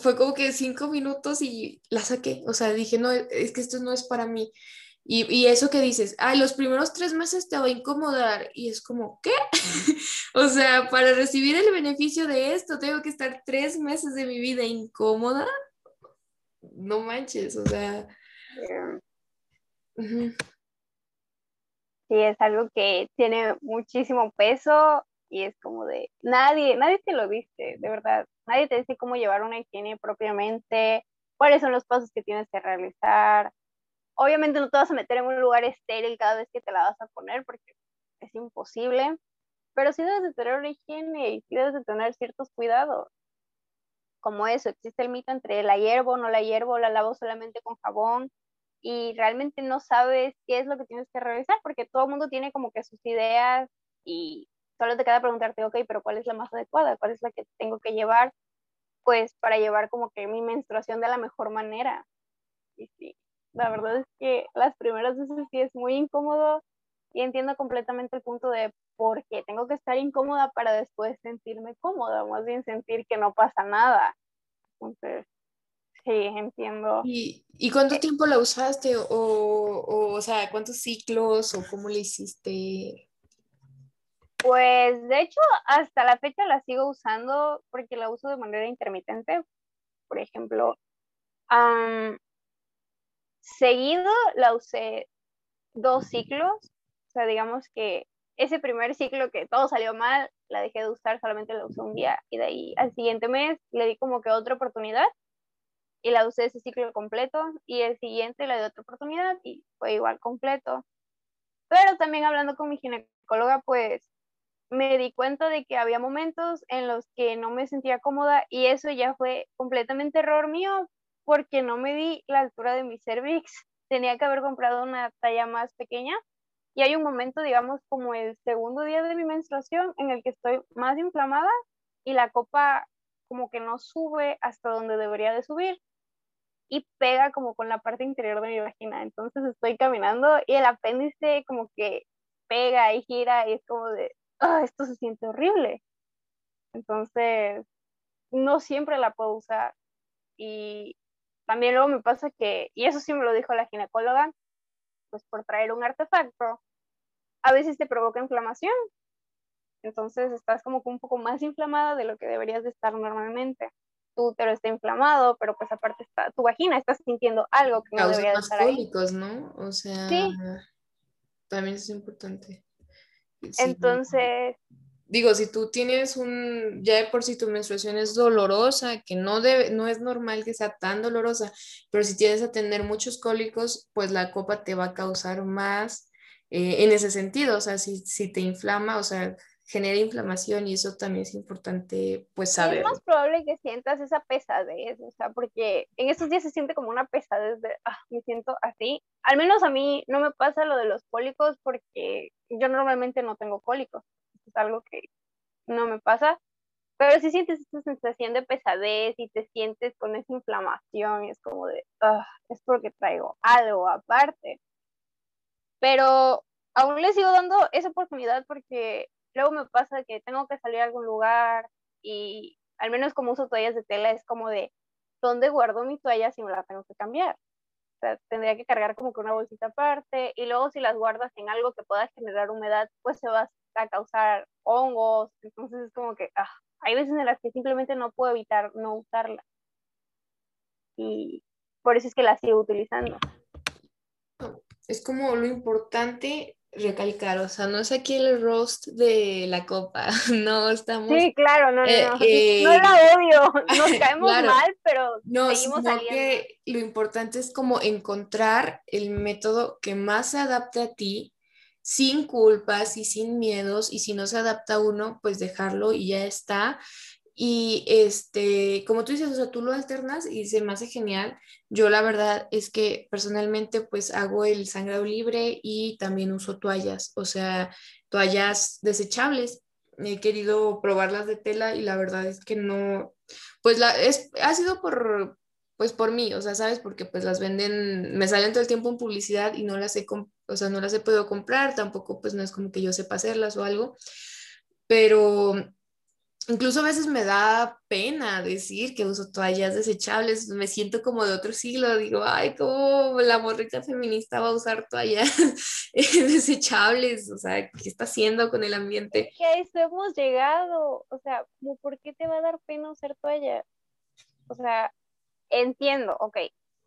fue como que cinco minutos y la saqué, o sea, dije, no, es que esto no es para mí. Y, eso que dices, ay, los primeros tres meses te va a incomodar. Y es como, ¿qué? o sea, para recibir el beneficio de esto, tengo que estar tres meses de mi vida incómoda. No manches, o sea. Sí, es algo que tiene muchísimo peso y es como de, nadie, nadie te lo dice, de verdad. Nadie te dice cómo llevar una higiene propiamente, cuáles son los pasos que tienes que realizar Obviamente no te vas a meter en un lugar estéril cada vez que te la vas a poner porque es imposible, pero sí debes de tener una higiene y sí debes de tener ciertos cuidados. Como eso, existe el mito entre la hierbo, no la hierbo, la lavo solamente con jabón y realmente no sabes qué es lo que tienes que revisar porque todo el mundo tiene como que sus ideas y solo te queda preguntarte, ok, pero ¿cuál es la más adecuada? ¿Cuál es la que tengo que llevar? Pues para llevar como que mi menstruación de la mejor manera. Y sí, la verdad es que las primeras veces sí es muy incómodo y entiendo completamente el punto de por qué tengo que estar incómoda para después sentirme cómoda, más bien sentir que no pasa nada. Entonces, sí, entiendo. ¿Y, y cuánto tiempo la usaste? O, o, o sea, ¿cuántos ciclos o cómo le hiciste? Pues de hecho, hasta la fecha la sigo usando porque la uso de manera intermitente. Por ejemplo, Seguido la usé dos ciclos, o sea, digamos que ese primer ciclo que todo salió mal, la dejé de usar, solamente la usé un día y de ahí al siguiente mes le di como que otra oportunidad y la usé ese ciclo completo y el siguiente le di otra oportunidad y fue igual completo. Pero también hablando con mi ginecóloga, pues me di cuenta de que había momentos en los que no me sentía cómoda y eso ya fue completamente error mío porque no me di la altura de mi cervix. Tenía que haber comprado una talla más pequeña. Y hay un momento, digamos, como el segundo día de mi menstruación en el que estoy más inflamada y la copa como que no sube hasta donde debería de subir y pega como con la parte interior de mi vagina. Entonces estoy caminando y el apéndice como que pega y gira y es como de, ah, esto se siente horrible. Entonces, no siempre la puedo usar. Y también luego me pasa que, y eso sí me lo dijo la ginecóloga, pues por traer un artefacto, a veces te provoca inflamación. Entonces estás como un poco más inflamada de lo que deberías de estar normalmente. Tu útero está inflamado, pero pues aparte está, tu vagina está sintiendo algo que no debería de estar cólicos, ¿no? O sea, también es importante. Entonces, digo, si tú tienes un, ya de por si tu menstruación es dolorosa, que no, debe, no es normal que sea tan dolorosa, pero si tienes a tener muchos cólicos, pues la copa te va a causar más eh, en ese sentido, o sea, si, si te inflama, o sea, genera inflamación y eso también es importante pues saber. Es más probable que sientas esa pesadez, o sea, porque en estos días se siente como una pesadez de, ah, me siento así. Al menos a mí no me pasa lo de los cólicos porque yo normalmente no tengo cólicos es algo que no me pasa, pero si sientes esa sensación de pesadez y te sientes con esa inflamación, y es como de, ah, es porque traigo algo aparte. Pero aún le sigo dando esa oportunidad porque luego me pasa que tengo que salir a algún lugar y al menos como uso toallas de tela es como de, ¿dónde guardo mi toalla si me la tengo que cambiar? O tendría que cargar como que una bolsita aparte y luego si las guardas en algo que pueda generar humedad, pues se va causar hongos, entonces es como que ah, hay veces en las que simplemente no puedo evitar no usarla. Y por eso es que la sigo utilizando. Es como lo importante recalcar, o sea, no es aquí el roast de la copa, no estamos... Sí, claro, no, no, eh, no, eh, no la odio, nos caemos mal, pero no, seguimos saliendo. que lo importante es como encontrar el método que más se adapte a ti sin culpas y sin miedos y si no se adapta uno, pues dejarlo y ya está. Y este, como tú dices, o sea, tú lo alternas y se me hace genial. Yo la verdad es que personalmente pues hago el sangrado libre y también uso toallas, o sea, toallas desechables. He querido probarlas de tela y la verdad es que no, pues la, es, ha sido por, pues por mí, o sea, ¿sabes? Porque pues las venden, me salen todo el tiempo en publicidad y no las he, o sea, no las he podido comprar, tampoco pues no es como que yo sepa hacerlas o algo, pero incluso a veces me da pena decir que uso toallas desechables, me siento como de otro siglo, digo, ay, cómo la morrita feminista va a usar toallas desechables, o sea, ¿qué está haciendo con el ambiente? que a eso hemos llegado, o sea, ¿por qué te va a dar pena usar toallas? O sea, entiendo, ok,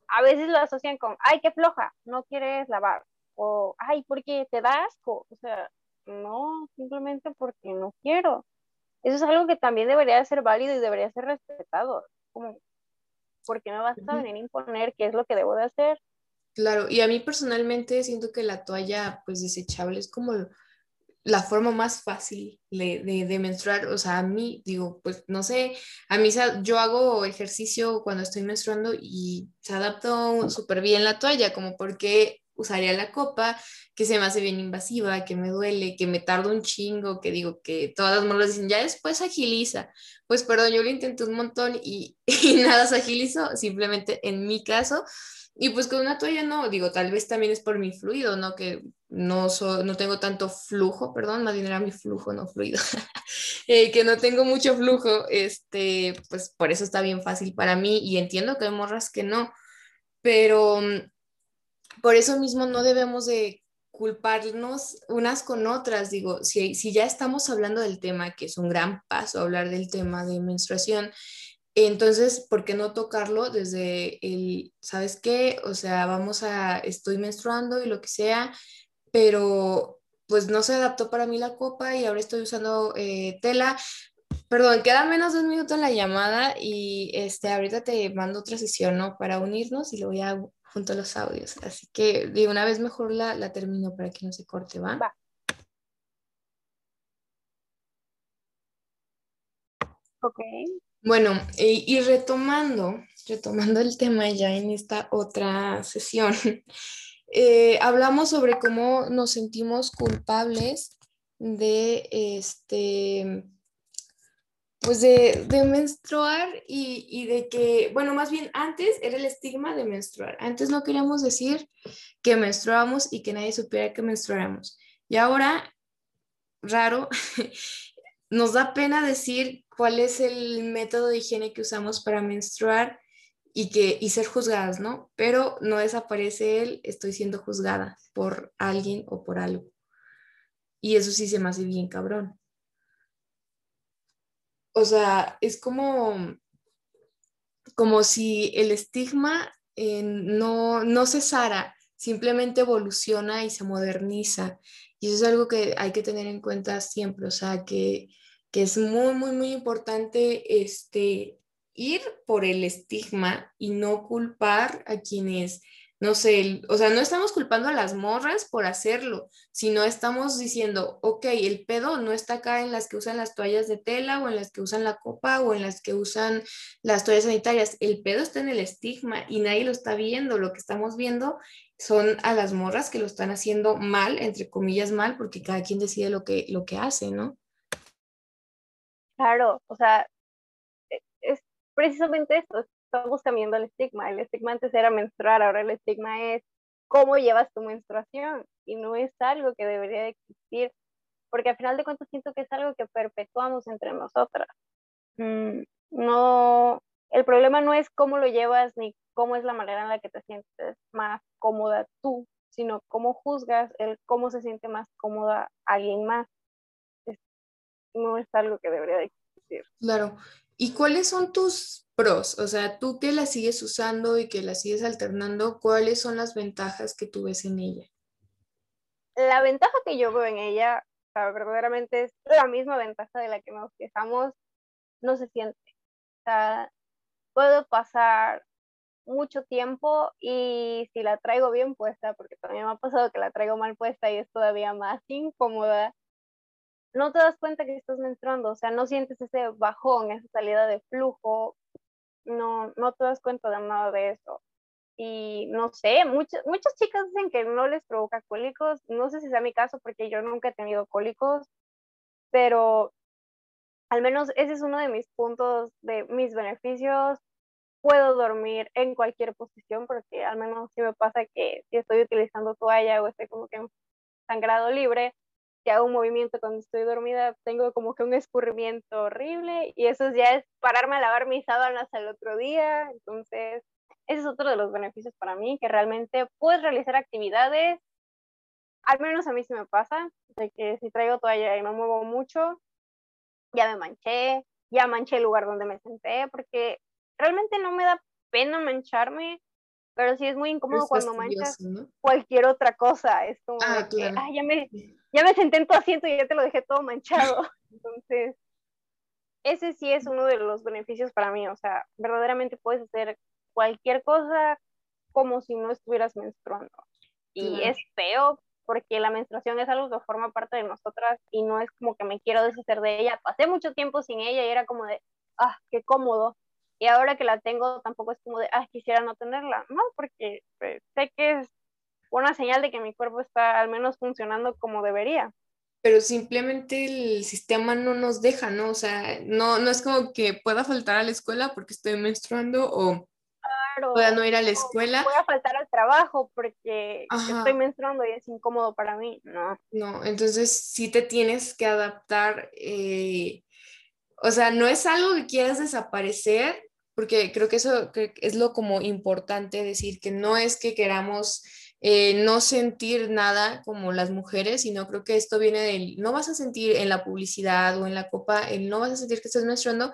a veces lo asocian con, ay, qué floja, no quieres lavar, o, ay, porque te da asco, o sea, no, simplemente porque no quiero. Eso es algo que también debería ser válido y debería ser respetado, como, porque me vas a venir a imponer qué es lo que debo de hacer. Claro, y a mí personalmente siento que la toalla pues desechable es como la forma más fácil de, de, menstruar, o sea, a mí, digo, pues no sé, a mí yo hago ejercicio cuando estoy menstruando y se adapta súper bien la toalla, como porque usaría la copa, que se me hace bien invasiva, que me duele, que me tarda un chingo, que digo que todas las morras dicen, ya después agiliza. Pues perdón, yo lo intenté un montón y, y nada se agilizó, simplemente en mi caso y pues con una toalla no, digo, tal vez también es por mi fluido, ¿no? Que no, no tengo tanto flujo, perdón, más bien era mi flujo, no fluido, eh, que no tengo mucho flujo, este, pues por eso está bien fácil para mí y entiendo que hay morras que no, pero mm, por eso mismo no debemos de culparnos unas con otras, digo, si, si ya estamos hablando del tema, que es un gran paso hablar del tema de menstruación, entonces, ¿por qué no tocarlo desde el, ¿sabes qué? O sea, vamos a, estoy menstruando y lo que sea, pero pues no se adaptó para mí la copa y ahora estoy usando eh, tela. Perdón, queda menos de un minuto en la llamada y este, ahorita te mando otra sesión, ¿no? Para unirnos y luego ya junto a los audios. Así que de una vez mejor la, la termino para que no se corte, ¿va? Va. Ok. Bueno, y retomando retomando el tema ya en esta otra sesión, eh, hablamos sobre cómo nos sentimos culpables de este pues de, menstruar y, y, de que, bueno, más bien antes era el estigma de menstruar. Antes no queríamos decir que menstruábamos y que nadie supiera que menstruáramos. Y ahora, raro, nos da pena decir cuál es el método de higiene que usamos para menstruar y, que, y ser juzgadas, ¿no? Pero no desaparece el estoy siendo juzgada por alguien o por algo. Y eso sí se me hace bien cabrón o sea, es como, como si el estigma eh, no, no cesara, simplemente evoluciona y se moderniza. Y eso es algo que hay que tener en cuenta siempre, o sea, que, que es muy, muy, muy importante este, ir por el estigma y no culpar a quienes no sé, o sea, no estamos culpando a las morras por hacerlo, sino estamos diciendo, ok, el pedo no está acá en las que usan las toallas de tela o en las que usan la copa o en las que usan las toallas sanitarias, el pedo está en el estigma y nadie lo está viendo, lo que estamos viendo son a las morras que lo están haciendo mal, entre comillas mal, porque cada quien decide lo que, lo que hace, ¿no? Claro, o sea, e, es precisamente esto, estamos cambiando el estigma. El estigma antes era menstruar, ahora el estigma es cómo llevas tu menstruación y no es algo que debería de existir, porque al final de cuentas siento que es algo que perpetuamos entre nosotras. Mm, no, el problema no es cómo lo llevas ni cómo es la manera en la que te sientes más cómoda tú, sino cómo juzgas el cómo se siente más cómoda alguien más. No es algo que debería de existir. Claro. ¿Y cuáles son tus pros? O sea, tú que la sigues usando y que la sigues alternando, ¿cuáles son las ventajas que tú ves en ella? La ventaja que yo veo en ella, o sea, verdaderamente es la misma ventaja de la que nos quejamos, no se siente. O sea, puedo pasar mucho tiempo y si la traigo bien puesta, porque también me ha pasado que la traigo mal puesta y es todavía más incómoda, no te das cuenta que estás menstruando, o sea, no sientes ese bajón, esa salida de flujo, no, no te das cuenta de nada de eso. Y no sé, muchas, muchas chicas dicen que no les provoca cólicos, no sé si sea mi caso porque yo nunca he tenido cólicos, pero al menos ese es uno de mis puntos, de mis beneficios. Puedo dormir en cualquier posición porque al menos si me pasa que si estoy utilizando toalla o estoy como que sangrado libre, que hago un movimiento cuando estoy dormida, tengo como que un escurrimiento horrible y eso ya es pararme a lavar mis sábanas al otro día. Entonces, ese es otro de los beneficios para mí, que realmente puedes realizar actividades, al menos a mí se me pasa, de que si traigo toalla y me muevo mucho, ya me manché, ya manché el lugar donde me senté, porque realmente no me da pena mancharme, pero sí es muy incómodo cuando manchas cualquier otra cosa. Es como ah, que, ya, me, ya me senté en tu asiento y ya te lo dejé todo manchado. Entonces, ese sí es uno de los beneficios para mí. O sea, verdaderamente puedes hacer cualquier cosa como si no estuvieras menstruando. Y es feo porque la menstruación es algo que forma parte de nosotras y no es como que me quiero deshacer de ella. Pasé mucho tiempo sin ella y era como de, ah, qué cómodo y ahora que la tengo tampoco es como de, ah, quisiera no tenerla, no, porque pues, sé que es una señal de que mi cuerpo está al menos funcionando como debería. Pero simplemente el sistema no nos deja, ¿no? O sea, no, no es como que pueda faltar a la escuela porque estoy menstruando o pueda no ir a la escuela. Pueda faltar al trabajo porque estoy menstruando y es incómodo para mí, no. No, entonces sí te tienes que adaptar. Eh, o sea, no es algo que quieras desaparecer, porque creo que eso es lo como importante decir, que no es que queramos eh, no sentir nada como las mujeres, sino creo que esto viene del, no vas a sentir en la publicidad o en la copa, no vas a sentir que estás menstruando,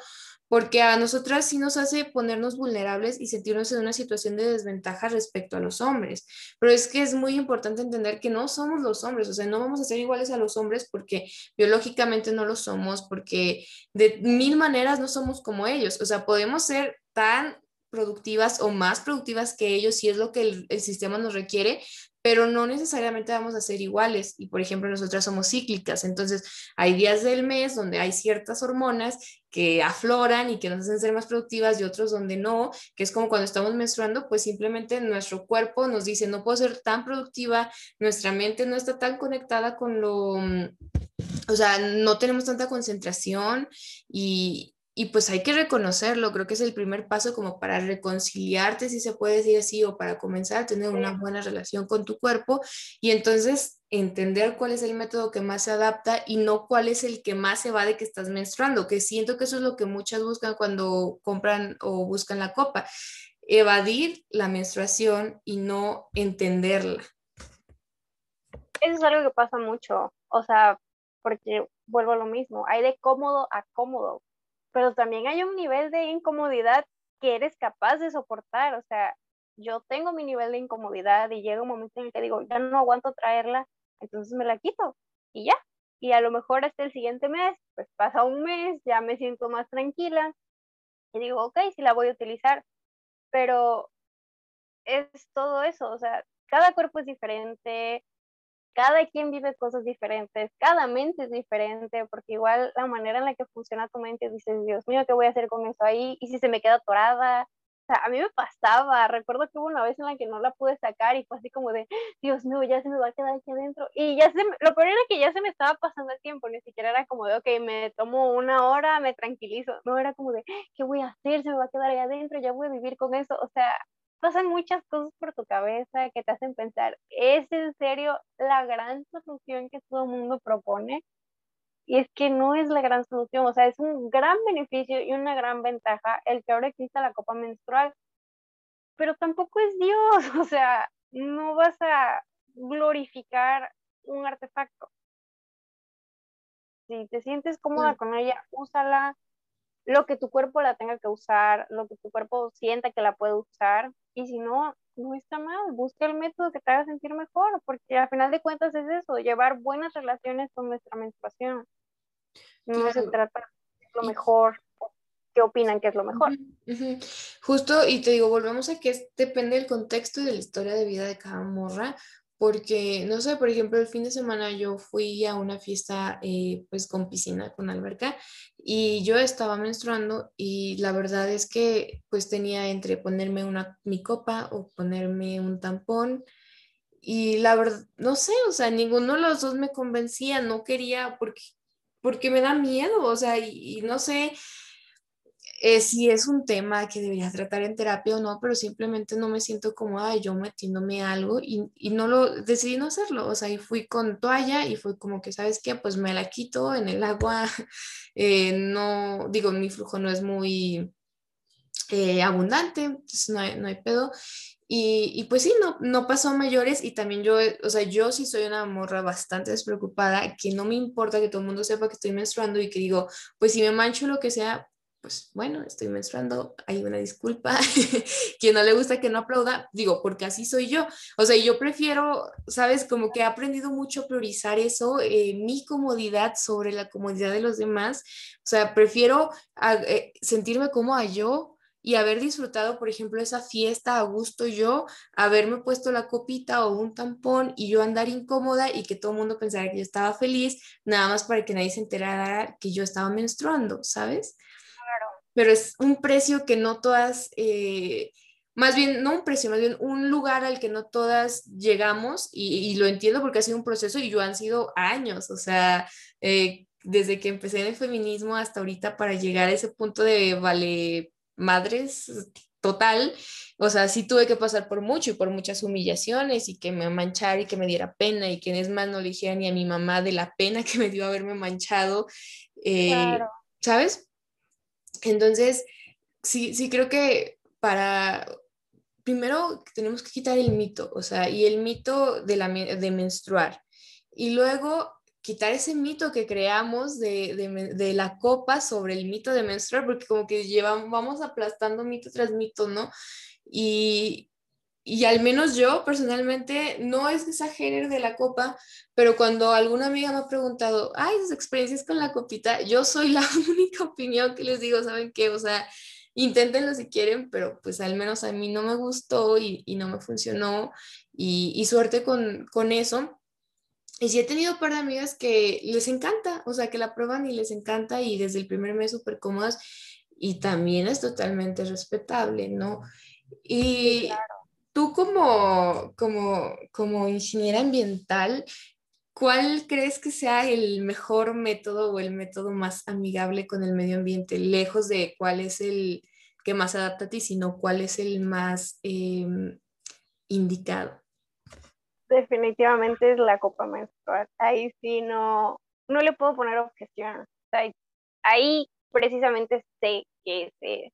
porque a nosotras sí nos hace ponernos vulnerables y sentirnos en una situación de desventaja respecto a los hombres. Pero es que es muy importante entender que no somos los hombres, o sea, no vamos a ser iguales a los hombres porque biológicamente no lo somos, porque de mil maneras no somos como ellos, o sea, podemos ser tan productivas o más productivas que ellos si es lo que el, sistema nos requiere, pero no necesariamente vamos a ser iguales. Y por ejemplo, nosotras somos cíclicas, entonces hay días del mes donde hay ciertas hormonas que afloran y que nos hacen ser más productivas y otros donde no, que es como cuando estamos menstruando, pues simplemente nuestro cuerpo nos dice, no puedo ser tan productiva, nuestra mente no está tan conectada con lo, mm, o sea, no tenemos tanta concentración y, y pues hay que reconocerlo, creo que es el primer paso como para reconciliarte, si se puede decir así, o para comenzar a tener una buena relación con tu cuerpo y entonces entender cuál es el método que más se adapta y no cuál es el que más se va de que estás menstruando, que siento que eso es lo que muchas buscan cuando compran o buscan la copa, evadir la menstruación y no entenderla. Eso es algo que pasa mucho, o sea, porque vuelvo a lo mismo, hay de cómodo a cómodo pero también hay un nivel de incomodidad que eres capaz de soportar, o sea, yo tengo mi nivel de incomodidad y llega un momento en el que digo, ya no aguanto traerla, entonces me la quito y ya. Y a lo mejor hasta el siguiente mes, pues pasa un mes, ya me siento más tranquila y digo, ok, sí la voy a utilizar, pero es todo eso, o sea, cada cuerpo es diferente, cada quien vive cosas diferentes, cada mente es diferente, porque igual la manera en la que funciona tu mente, dices, Dios mío, ¿qué voy a hacer con eso ahí? ¿Y si se me queda atorada? O sea, a mí me pasaba, recuerdo que hubo una vez en la que no la pude sacar y fue así como de, Dios mío, ya se me va a quedar aquí adentro. Y ya se, lo peor era que ya se me estaba pasando el tiempo, ni siquiera era como de, ok, me tomo una hora, me tranquilizo. No, era como de, ¿qué voy a hacer? Se me va a quedar ahí adentro, ya voy a vivir con eso. O sea, pasan muchas cosas por tu cabeza que te hacen pensar, ¿es en serio la gran solución que todo el mundo propone? Y es que no es la gran solución, o sea, es un gran beneficio y una gran ventaja el que ahora exista la copa menstrual, pero tampoco es Dios, o sea, no vas a glorificar un artefacto. Si te sientes cómoda con ella, úsala, lo que tu cuerpo la tenga que usar, lo que tu cuerpo sienta que la puede usar, y si no, no está mal, busca el método que te haga sentir mejor, porque al final de cuentas es eso, llevar buenas relaciones con nuestra menstruación. No se trata de lo mejor, qué opinan que es lo mejor. Justo, y te digo, volvemos a que depende del contexto y de la historia de vida de cada morra, porque, no sé, por ejemplo, el fin de semana yo fui a una fiesta eh, pues con piscina, con alberca, y yo estaba menstruando y la verdad es que pues tenía entre ponerme una, mi copa o ponerme un tampón y la verdad, no sé, o sea, ninguno de los dos me convencía, no quería porque, porque me da miedo, o sea, y no sé, eh, si es un tema que debería tratar en terapia o no, pero simplemente no me siento cómoda yo metiéndome algo y, y, no lo decidí no hacerlo. O sea, y fui con toalla y fue como que, ¿sabes qué? Pues me la quito en el agua. Eh, no, digo, mi flujo no es muy eh, abundante, no hay, no hay pedo. Y, y, pues sí, no, no pasó a mayores y también yo, o sea, yo sí soy una morra bastante despreocupada, que no me importa que todo el mundo sepa que estoy menstruando y que digo, pues si me mancho lo que sea, pues bueno, estoy menstruando, hay una disculpa, quien no le gusta que no aplauda, digo, porque así soy yo. O sea, yo prefiero, sabes, como que he aprendido mucho a priorizar eso, eh, mi comodidad sobre la comodidad de los demás. O sea, prefiero eh, sentirme cómoda yo y haber disfrutado, por ejemplo, esa fiesta a gusto yo, haberme puesto la copita o un tampón y yo andar incómoda y que todo el mundo pensara que yo estaba feliz, nada más para que nadie se enterara que yo estaba menstruando, ¿sabes? Pero es un precio que no todas, eh, más bien, no un precio, más bien un lugar al que no todas llegamos y, lo entiendo porque ha sido un proceso y yo han sido años, o sea, eh, desde que empecé en el feminismo hasta ahorita para llegar a ese punto de vale madres total, o sea, sí tuve que pasar por mucho y por muchas humillaciones y que me manchara y que me diera pena y que es más no le dijera ni a mi mamá de la pena que me dio haberme manchado, eh, ¿sabes? Entonces, sí, sí creo que para, primero tenemos que quitar el mito, o sea, y el mito de, la, de menstruar. Y luego quitar ese mito que creamos de, de, de, la copa sobre el mito de menstruar, porque como que llevamos, vamos aplastando mito tras mito, ¿no? Y, y al menos yo personalmente no es esa género de la copa, pero cuando alguna amiga me ha preguntado, ay, sus experiencias con la copita, yo soy la única opinión que les digo, ¿saben qué? O sea, inténtenlo si quieren, pero pues al menos a mí no me gustó y, no me funcionó y, suerte con, con eso. Y sí he tenido un par de amigas que les encanta, o sea, que la prueban y les encanta y desde el primer mes súper cómodas y también es totalmente respetable, ¿no? Y tú como, como, como ingeniera ambiental, ¿cuál crees que sea el mejor método o el método más amigable con el medio ambiente, lejos de cuál es el que más adapta a ti, sino cuál es el más em, indicado? Definitivamente es la copa menstrual. Ahí sí no, no le puedo poner objeción. ahí precisamente sé que se,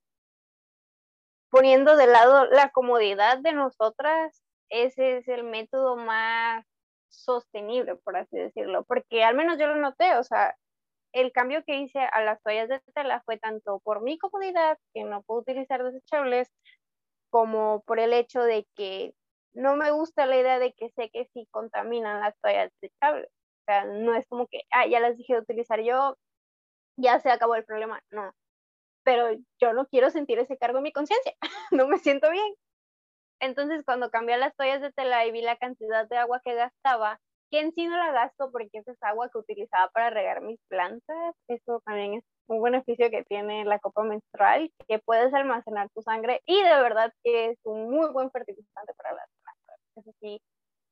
poniendo de lado la comodidad de nosotras, ese es el método más sostenible, por así decirlo, porque al menos yo lo noté, o sea, el cambio que hice a las toallas de tela fue tanto por mi comodidad, que no puedo utilizar desechables, como por el hecho de que no me gusta la idea de que sé que sí contaminan las toallas desechables. O sea, no es como que, ah, ya las dije de utilizar yo, ya se acabó el problema. No, pero yo no quiero sentir ese cargo en mi conciencia, no me siento bien. Entonces, cuando cambié las toallas de tela y vi la cantidad de agua que gastaba, que en sí no la gasto porque esa es agua que utilizaba para regar mis plantas, eso también es un beneficio que tiene la copa menstrual, que puedes almacenar tu sangre y de verdad que es un muy buen fertilizante para las plantas. Eso sí,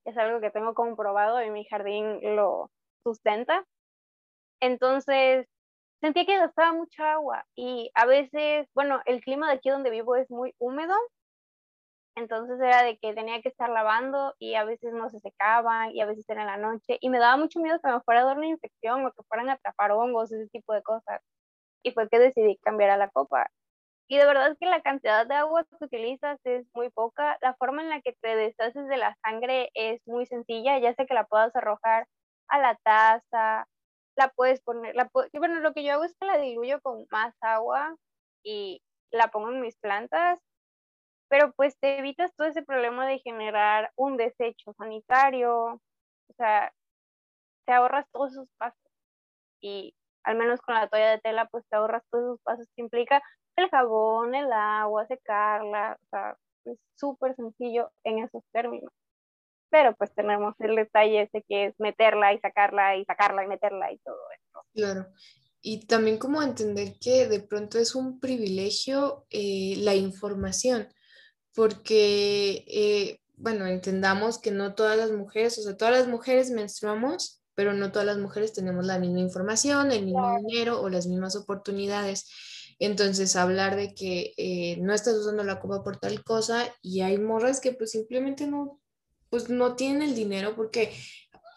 es algo que tengo comprobado y mi jardín lo sustenta. Entonces, sentía que gastaba mucha agua y a veces, bueno, el clima de aquí donde vivo es muy húmedo, entonces era de que tenía que estar lavando y a veces no se secaban y a veces era en la noche y me daba mucho miedo que me fuera a dar una infección o que fueran a atrapar hongos, ese tipo de cosas. Y fue que decidí cambiar a la copa. Y de verdad que la cantidad de agua que utilizas es muy poca. La forma en la que te deshaces de la sangre es muy sencilla, ya sea que la puedas arrojar a la taza, la puedes poner, la bueno, lo que yo hago es que la diluyo con más agua y la pongo en mis plantas, pero pues te evitas todo ese problema de generar un desecho sanitario, o sea, te ahorras todos esos pasos. Y al menos con la toalla de tela pues te ahorras todos esos pasos que implica el jabón, el agua, secarla, o sea, es súper sencillo en esos términos pero pues tenemos el detalle ese que es meterla y sacarla y sacarla y meterla y todo eso. Claro. Y también como entender que de pronto es un privilegio eh, la información, porque, eh, bueno, entendamos que no todas las mujeres, o sea, todas las mujeres menstruamos, pero no todas las mujeres tenemos la misma información, el mismo dinero o las mismas oportunidades. Entonces, hablar de que eh, no estás usando la copa por tal cosa y hay morras que pues simplemente no, pues no tienen el dinero porque,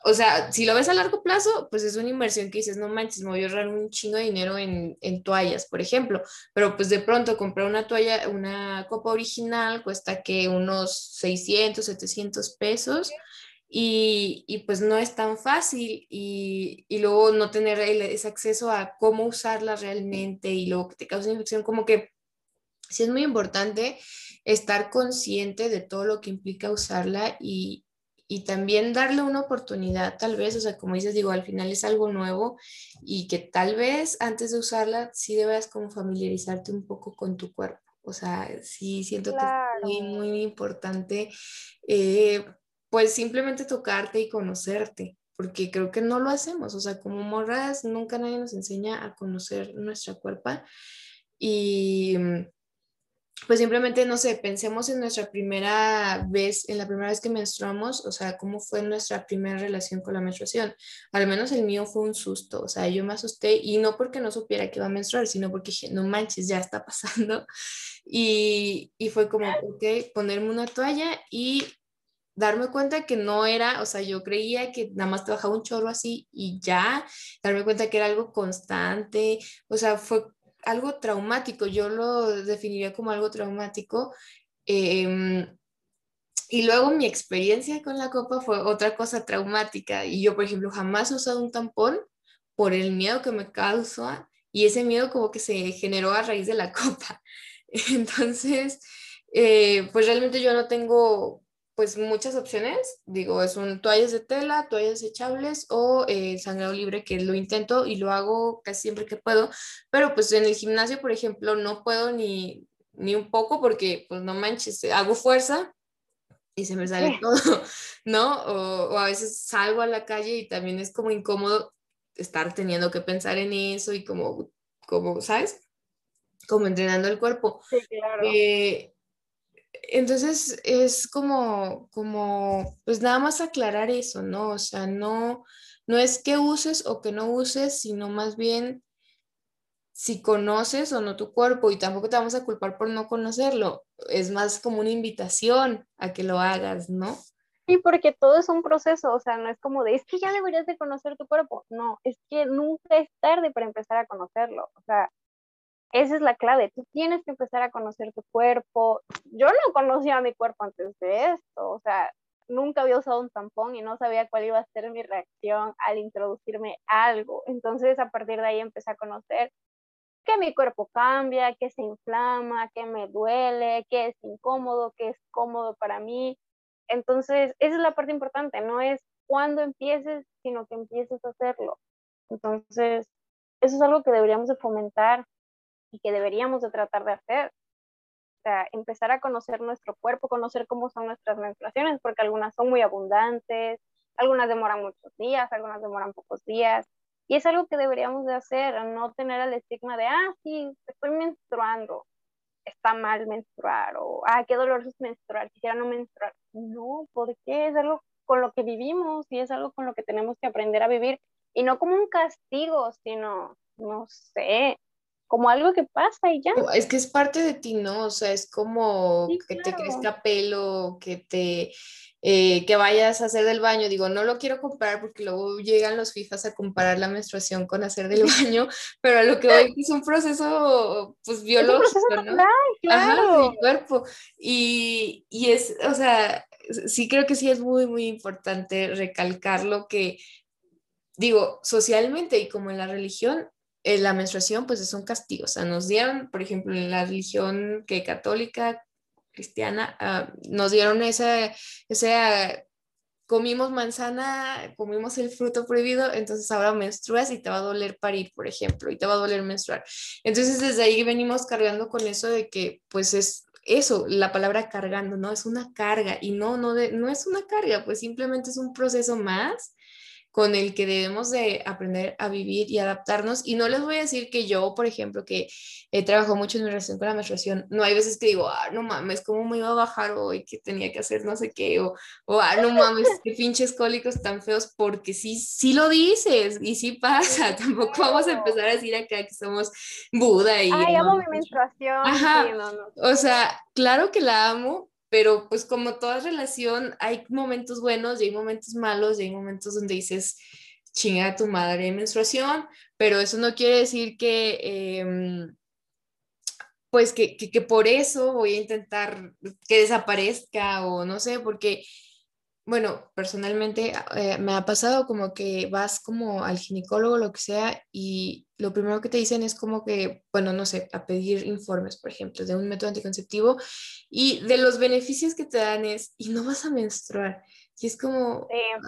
o sea, si lo ves a largo plazo, pues es una inversión que dices, no manches, me voy a ahorrar un chingo de dinero en, en toallas, por ejemplo, pero pues de pronto comprar una toalla, una copa original cuesta que unos 600, 700 pesos. Y, y, pues no es tan fácil y, y luego no tener ese acceso a cómo usarla realmente y luego que te causa infección, como que sí es muy importante estar consciente de todo lo que implica usarla y, también darle una oportunidad, tal vez, o sea, como dices, digo, al final es algo nuevo y que tal vez antes de usarla sí debas como familiarizarte un poco con tu cuerpo. O sea, sí siento que es muy, muy importante, eh, pues simplemente tocarte y conocerte, porque creo que no lo hacemos. O sea, como morras, nunca nadie nos enseña a conocer nuestra cuerpo. Y pues simplemente, no sé, pensemos en nuestra primera vez, en la primera vez que menstruamos, o sea, cómo fue nuestra primera relación con la menstruación. Al menos el mío fue un susto, o sea, yo me asusté y no porque no supiera que iba a menstruar, sino porque dije, no manches, ya está pasando. Y, y fue como, ok, ponerme una toalla y darme cuenta que no era, o sea, yo creía que nada más te bajaba un chorro así y ya, darme cuenta que era algo constante, o sea, fue algo traumático, yo lo definiría como algo traumático. Em, y luego mi experiencia con la copa fue otra cosa traumática. Y yo, por ejemplo, jamás he usado un tampón por el miedo que me causa y ese miedo como que se generó a raíz de la copa. Entonces, eh, pues realmente yo no tengo pues muchas opciones. Digo, es un toallas de tela, toallas echables o eh, sangrado libre, que lo intento y lo hago casi siempre que puedo. Pero pues en el gimnasio, por ejemplo, no puedo ni, ni un poco porque, pues no manches, hago fuerza y se me sale todo, ¿no? O, o, a veces salgo a la calle y también es como incómodo estar teniendo que pensar en eso y como, como ¿sabes? Como entrenando el cuerpo. Sí, claro. Eh, entonces es como, como, pues nada más aclarar eso, ¿no? O sea, no, no es que uses o que no uses, sino más bien si conoces o no tu cuerpo y tampoco te vamos a culpar por no conocerlo. Es más como una invitación a que lo hagas, ¿no? Sí, porque todo es un proceso, o sea, no es como de, es que ya deberías de conocer tu cuerpo. No, es que nunca es tarde para empezar a conocerlo. O sea, esa es la clave. Tú tienes que empezar a conocer tu cuerpo. Yo no conocía mi cuerpo antes de esto. O sea, nunca había usado un tampón y no sabía cuál iba a ser mi reacción al introducirme algo. Entonces, a partir de ahí empecé a conocer que mi cuerpo cambia, que se inflama, que me duele, que es incómodo, que es cómodo para mí. Entonces, esa es la parte importante. No es cuándo empieces, sino que empieces a hacerlo. Entonces, eso es algo que deberíamos de fomentar y que deberíamos de tratar de hacer. O sea, empezar a conocer nuestro cuerpo, conocer cómo son nuestras menstruaciones, porque algunas son muy abundantes, algunas demoran muchos días, algunas demoran pocos días. Y es algo que deberíamos de hacer, no tener el estigma de, ah, sí, estoy menstruando, está mal menstruar, o, ah, qué dolor es menstruar, quisiera no menstruar. No, porque es algo con lo que vivimos y es algo con lo que tenemos que aprender a vivir, y no como un castigo, sino, no sé, como algo que pasa y ya. Es que es parte de ti, ¿no? O sea, es como que te crezca pelo, que te eh, que vayas a hacer del baño. Digo, no lo quiero comparar porque luego llegan los FIFAs a comparar la menstruación con hacer del baño, pero a lo que voy es un proceso pues biológico, ¿no? Claro. cuerpo. Y, y es, o sea, sí creo que sí es muy, muy importante recalcar lo que digo, socialmente y como en la religión, eh, la menstruación pues es un castigo, o sea, nos dieron, por ejemplo, en la religión que católica, cristiana, ah, nos dieron ese, ese, comimos manzana, comimos el fruto prohibido, entonces ahora menstruas y te va a doler parir, por ejemplo, y te va a doler menstruar. Entonces desde ahí venimos cargando con eso de que pues es eso, la palabra cargando, ¿no? Es una carga y no, no, de, no es una carga, pues simplemente es un proceso más con el que debemos de aprender a vivir y adaptarnos. Y no les voy a decir que yo, por ejemplo, que he trabajado mucho en mi relación con la menstruación, no hay veces que digo, ah, no mames, ¿cómo me iba a bajar hoy? que tenía que hacer no sé qué? O, o ah, no mames, qué pinches cólicos tan feos, porque sí, sí lo dices y sí pasa. Tampoco vamos a empezar a decir acá que somos Buda y... Ay, amo mi menstruación. Ajá. O sea, claro que la amo, pero pues como toda relación hay momentos buenos y hay momentos malos y hay momentos donde dices, chinga tu madre menstruación, pero eso no quiere decir que, em, pues que, que, por eso voy a intentar que desaparezca o no sé, porque bueno, personalmente eh, me ha pasado como que vas como al ginecólogo, lo que sea, y lo primero que te dicen es como que, bueno, no sé, a pedir informes, por ejemplo, de un método anticonceptivo, y de los beneficios que te dan es, y no vas a menstruar. Y es como,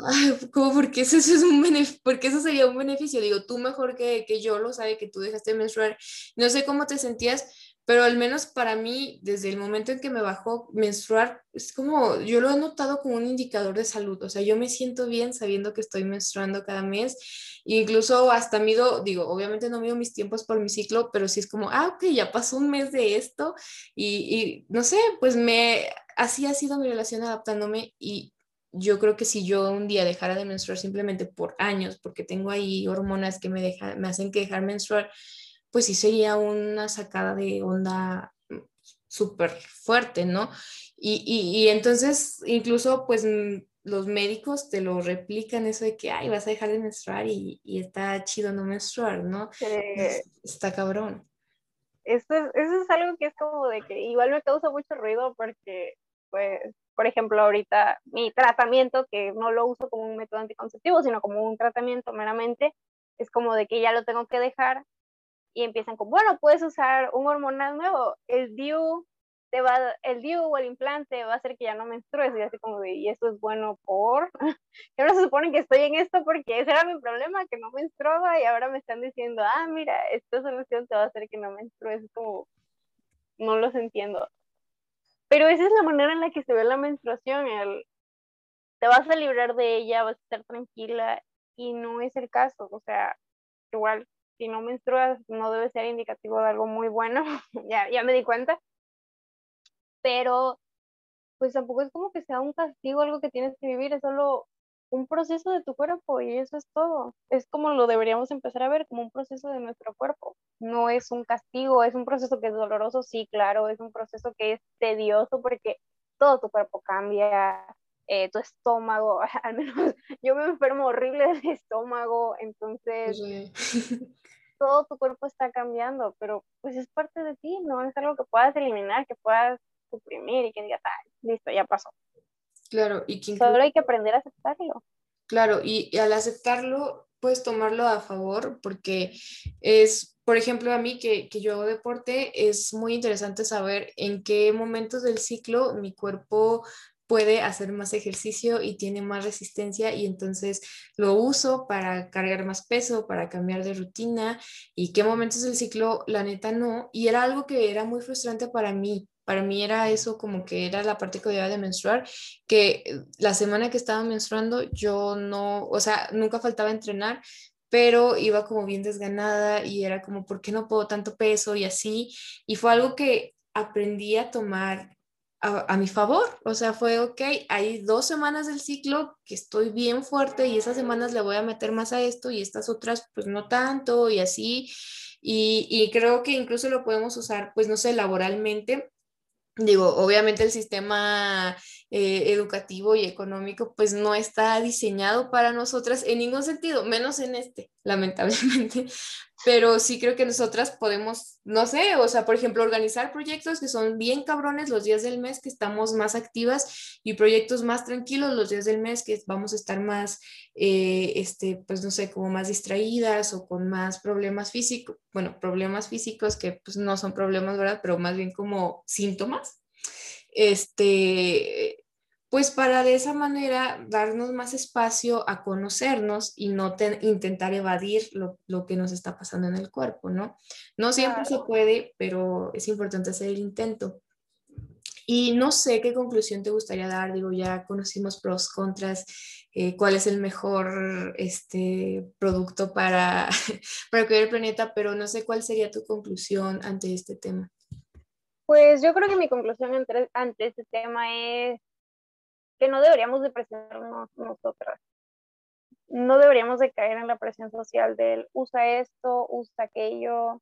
ay, como porque eso, es un porque eso sería un beneficio. Digo, tú mejor que, que yo lo sabes que tú dejaste de menstruar. No sé cómo te sentías, pero al menos para mí, desde el momento en que me bajó menstruar, es como, yo lo he notado como un indicador de salud, o sea, yo me siento bien sabiendo que estoy menstruando cada mes, incluso hasta mido, digo, obviamente no mido mis tiempos por mi ciclo, pero sí es como, ah, ok, ya pasó un mes de esto, y, y no sé, pues me, así ha sido mi relación adaptándome y yo creo que si yo un día dejara de menstruar simplemente por años, porque tengo ahí hormonas que me, deja, me hacen que dejar menstruar, pues sí sería una sacada de onda súper fuerte, ¿no? Y, y, y, entonces incluso pues los médicos te lo replican eso de que, ay, vas a dejar de menstruar y, y está chido no menstruar, ¿no? está cabrón. Eso es, eso es algo que es como de que igual me causa mucho ruido porque, pues, por ejemplo, ahorita mi tratamiento, que no lo uso como un método anticonceptivo, sino como un tratamiento meramente, es como de que ya lo tengo que dejar y empiezan con, bueno, puedes usar un hormonal nuevo, el DIU, te va, el DIU o el implante va a hacer que ya no menstrues, y así como y eso es bueno por, y ahora se supone que estoy en esto porque ese era mi problema, que no menstruaba, y ahora me están diciendo, ah, mira, esta solución te va a hacer que no menstrues, como, no los entiendo. Pero esa es la manera en la que se ve la menstruación, el, te vas a librar de ella, vas a estar tranquila, y no es el caso, o sea, igual, si no menstruas, no debe ser indicativo de algo muy bueno, ya, ya me di cuenta, pero pues tampoco es como que sea un castigo, algo que tienes que vivir, es solo un proceso de tu cuerpo y eso es todo. Es como lo deberíamos empezar a ver, como un proceso de nuestro cuerpo. No es un castigo, es un proceso que es doloroso, sí, claro, es un proceso que es tedioso porque todo tu cuerpo cambia, eh, tu estómago, al menos yo me enfermo horrible del estómago, entonces todo tu cuerpo está cambiando, pero pues es parte de ti, no es algo que puedas eliminar, que puedas suprimir y que digas, listo, ya pasó. Claro, y que Solo hay que aprender a aceptarlo. Claro, y, al aceptarlo, puedes tomarlo a favor porque es, por ejemplo, a mí que, que, yo hago deporte, es muy interesante saber en qué momentos del ciclo mi cuerpo puede hacer más ejercicio y tiene más resistencia y entonces lo uso para cargar más peso, para cambiar de rutina y qué momentos del ciclo la neta no. Y era algo que era muy frustrante para mí para mí era eso como que era la parte que debía de menstruar, que eh, la semana que estaba menstruando yo no, o sea, nunca faltaba entrenar, pero iba como bien desganada y era como, ¿por qué no puedo tanto peso? Y así, y fue algo que aprendí a tomar a, mi favor, o sea, fue, ok, hay dos semanas del ciclo que estoy bien fuerte y esas semanas le voy a meter más a esto y estas otras pues no tanto y así, y, y creo que incluso lo podemos usar, pues no sé, laboralmente. Digo, obviamente el sistema eh, educativo y económico pues no está diseñado para nosotras en ningún sentido, menos en este, lamentablemente, pero sí creo que nosotras podemos, no sé, o sea, por ejemplo, organizar proyectos que son bien cabrones los días del mes que estamos más activas y proyectos más tranquilos los días del mes que vamos a estar más, eh, este, pues no sé, como más distraídas o con más problemas físicos, bueno, problemas físicos que pues no son problemas, ¿verdad? Pero más bien como síntomas. Este, pues para de esa manera darnos más espacio a conocernos y no intentar evadir lo, que nos está pasando en el cuerpo, ¿no? No siempre se puede, pero es importante hacer el intento. Y no sé qué conclusión te gustaría dar, digo, ya conocimos pros, contras, eh, cuál es el mejor este, producto para, para cuidar el planeta, pero no sé cuál sería tu conclusión ante este tema. Pues yo creo que mi conclusión ante este tema es que no deberíamos de presionarnos nosotras. No deberíamos de caer en la presión social del usa esto, usa aquello,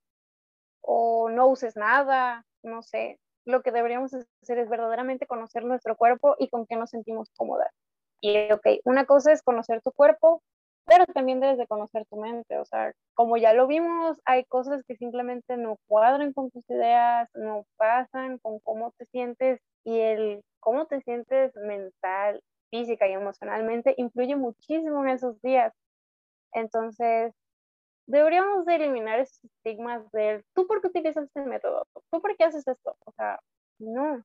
o no uses nada, no sé. Lo que deberíamos hacer es verdaderamente conocer nuestro cuerpo y con qué nos sentimos cómodas. Y, ok, una cosa es conocer tu cuerpo, pero también debes de conocer tu mente. O sea, como ya lo vimos, hay cosas que simplemente no cuadran con tus ideas, no pasan con cómo te sientes y el cómo te sientes mental, física y emocionalmente influye muchísimo en esos días. Entonces, deberíamos de eliminar esos estigmas de tú por qué utilizas este método, tú por qué haces esto. O sea, no,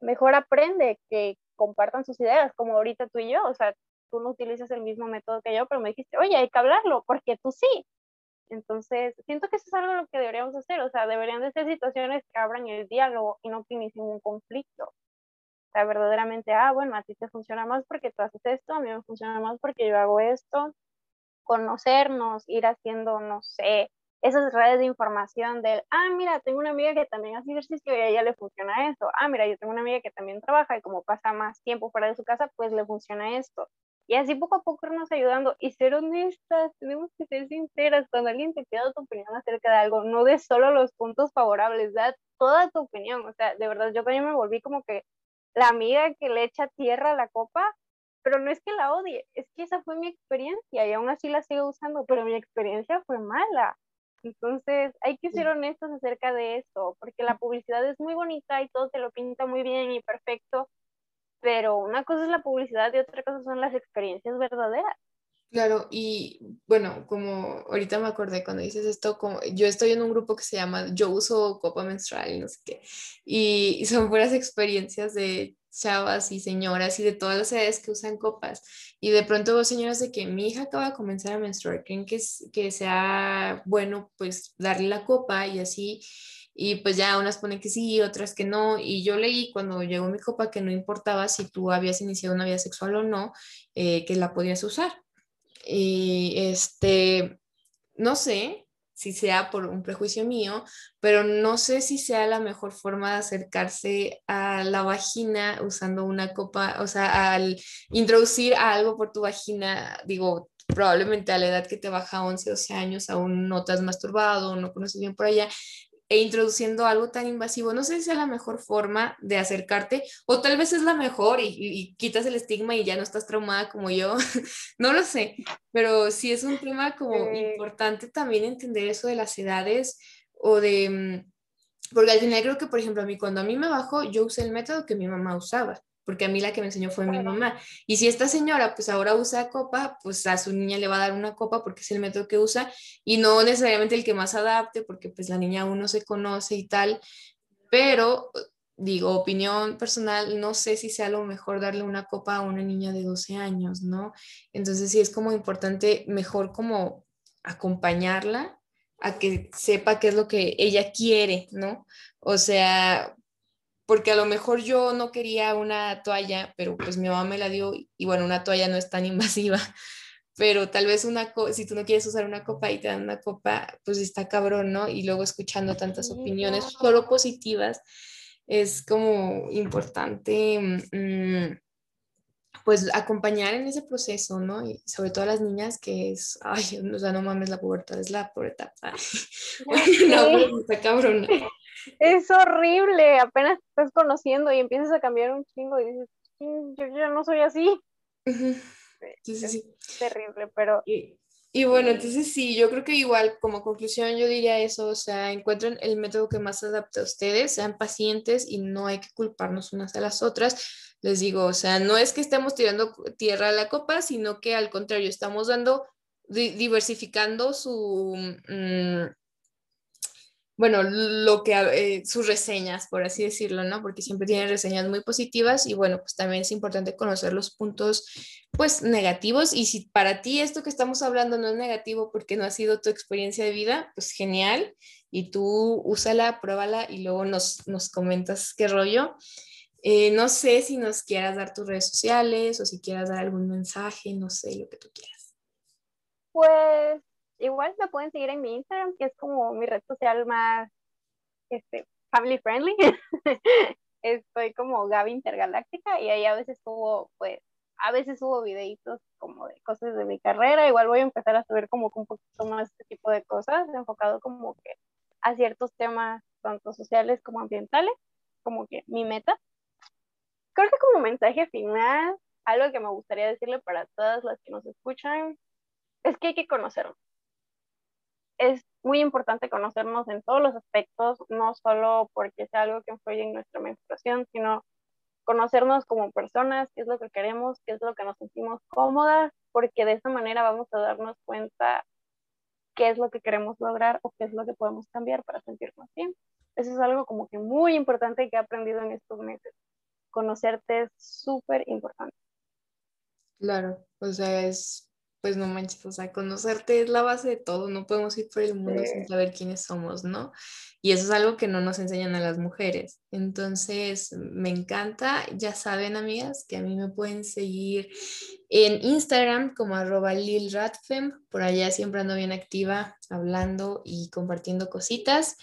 mejor aprende que compartan sus ideas, como ahorita tú y yo. O sea, tú no utilizas el mismo método que yo, pero me dijiste, oye, hay que hablarlo, porque tú sí. Entonces, siento que eso es algo lo que deberíamos hacer, o sea, deberían de ser situaciones que abran el diálogo y no que inicien un conflicto. O sea, verdaderamente, ah, bueno, a ti te funciona más porque tú haces esto, a mí me funciona más porque yo hago esto. Conocernos, ir haciendo, no sé, esas redes de información del, ah, mira, tengo una amiga que también hace ejercicio y a ella le funciona esto. Ah, mira, yo tengo una amiga que también trabaja y como pasa más tiempo fuera de su casa, pues le funciona esto. Y así poco a poco irnos ayudando y ser honestas, tenemos que ser sinceras. Cuando alguien te pida tu opinión acerca de algo, no des solo los puntos favorables, da toda tu opinión. O sea, de verdad, yo también me volví como que la amiga que le echa tierra a la copa, pero no es que la odie, es que esa fue mi experiencia y aún así la sigo usando, pero mi experiencia fue mala. Entonces, hay que ser honestos acerca de esto, porque la publicidad es muy bonita y todo te lo pinta muy bien y perfecto, pero una cosa es la publicidad y otra cosa son las experiencias verdaderas. Claro, y bueno, como ahorita me acordé cuando dices esto, como yo estoy en un grupo que se llama Yo uso copa menstrual y no sé qué, y, son buenas experiencias de chavas y señoras y de todas las edades que usan copas. Y de pronto vos señoras de que mi hija acaba de comenzar a menstruar, creen que, que sea bueno pues darle la copa y así. Y pues ya unas ponen que sí, otras que no. Y yo leí cuando llegó mi copa que no importaba si tú habías iniciado una vida sexual o no, eh, que la podías usar. Y este, no sé si sea por un prejuicio mío, pero no sé si sea la mejor forma de acercarse a la vagina usando una copa, o sea, al introducir algo por tu vagina, digo, probablemente a la edad que te baja 11, 12 años, aún no te has masturbado, no conoces bien por allá, e introduciendo algo tan invasivo. No sé si es la mejor forma de acercarte o tal vez es la mejor y, quitas el estigma y ya no estás traumada como yo. no lo sé, pero sí es un tema como importante también entender eso de las edades o de... Mm, porque al final creo que, por ejemplo, a mí cuando a mí me bajó, yo usé el método que mi mamá usaba porque a mí la que me enseñó fue mi mamá. Y si esta señora pues ahora usa copa, pues a su niña le va a dar una copa porque es el método que usa y no necesariamente el que más adapte porque pues la niña aún no se conoce y tal, pero digo, opinión personal, no sé si sea lo mejor darle una copa a una niña de 12 años, ¿no? Entonces sí es como importante, mejor como acompañarla a que sepa qué es lo que ella quiere, ¿no? O sea, porque a lo mejor yo no quería una toalla, pero pues mi mamá me la dio y bueno, una toalla no es tan invasiva, pero tal vez una, si tú no quieres usar una copa y te dan una copa, pues está cabrón, ¿no? Y luego escuchando tantas opiniones solo positivas, es como importante, mm, pues acompañar en ese proceso, ¿no? Y sobre todo a las niñas que es, ay, o sea, no mames, la pubertad es la pobre etapa. no, está cabrón es horrible, apenas te estás conociendo y empiezas a cambiar un chingo y dices, yo ya no soy así. Sí, sí, sí. terrible, pero... Y, bueno, entonces sí, yo creo que igual como conclusión yo diría eso, o sea, encuentren el método que más se adapte a ustedes, sean pacientes y no hay que culparnos unas a las otras. Les digo, o sea, no es que estemos tirando tierra a la copa, sino que al contrario, estamos dando, diversificando su... Mm, bueno, lo que, eh, sus reseñas, por así decirlo, ¿no? Porque siempre tienen reseñas muy positivas y bueno, pues también es importante conocer los puntos, pues, negativos. Y si para ti esto que estamos hablando no es negativo porque no ha sido tu experiencia de vida, pues genial. Y tú úsala, pruébala y luego nos, nos comentas qué rollo. Eh, no sé si nos quieras dar tus redes sociales o si quieras dar algún mensaje, no sé, lo que tú quieras. Pues igual me pueden seguir en mi Instagram, que es como mi red social más este, family friendly. Estoy como Gaby Intergaláctica y ahí a veces subo, pues, a veces subo videitos como de cosas de mi carrera. Igual voy a empezar a subir como un poquito más este tipo de cosas, enfocado como que a ciertos temas, tanto sociales como ambientales, como que mi meta. Creo que como mensaje final, algo que me gustaría decirle para todas las que nos escuchan, es que hay que conocernos es muy importante conocernos en todos los aspectos, no solo porque sea algo que influye en nuestra menstruación, sino conocernos como personas, qué es lo que queremos, qué es lo que nos sentimos cómodas, porque de esa manera vamos a darnos cuenta qué es lo que queremos lograr o qué es lo que podemos cambiar para sentirnos bien. Eso es algo como que muy importante que he aprendido en estos meses. Conocerte es súper importante. Claro, o sea, es pues no manches, o sea, conocerte es la base de todo, no podemos ir por el mundo sin saber quiénes somos, ¿no? Y eso es algo que no nos enseñan a las mujeres. Entonces, me encanta, ya saben, amigas, que a mí me pueden seguir en Instagram como arroba lilratfem, por allá siempre ando bien activa, hablando y compartiendo cositas.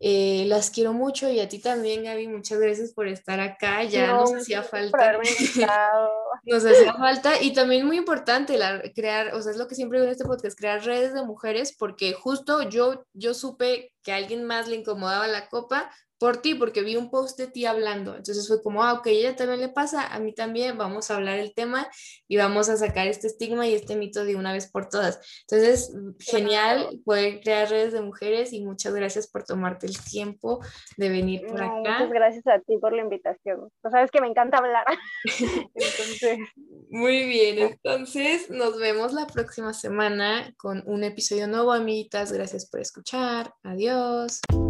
Eh, las quiero mucho y a ti también, Gaby, muchas gracias por estar acá. Ya nos hacía falta. nos hacía falta. Y también muy importante la, crear, o sea, es lo que siempre digo en este podcast, crear redes de mujeres porque justo yo, yo supe que a alguien más le incomodaba la copa por ti, porque vi un post de ti hablando. Entonces fue como, ah, ok, ella también le pasa, a mí también, vamos a hablar el tema y vamos a sacar este estigma y este mito de una vez por todas. Entonces, genial poder crear redes de mujeres y muchas gracias por tomarte el tiempo de venir por acá. Muchas gracias a ti por la invitación. Tú sabes que me encanta hablar. Muy bien, entonces nos vemos la próxima semana con un episodio nuevo, amiguitas. Gracias por escuchar. Adiós.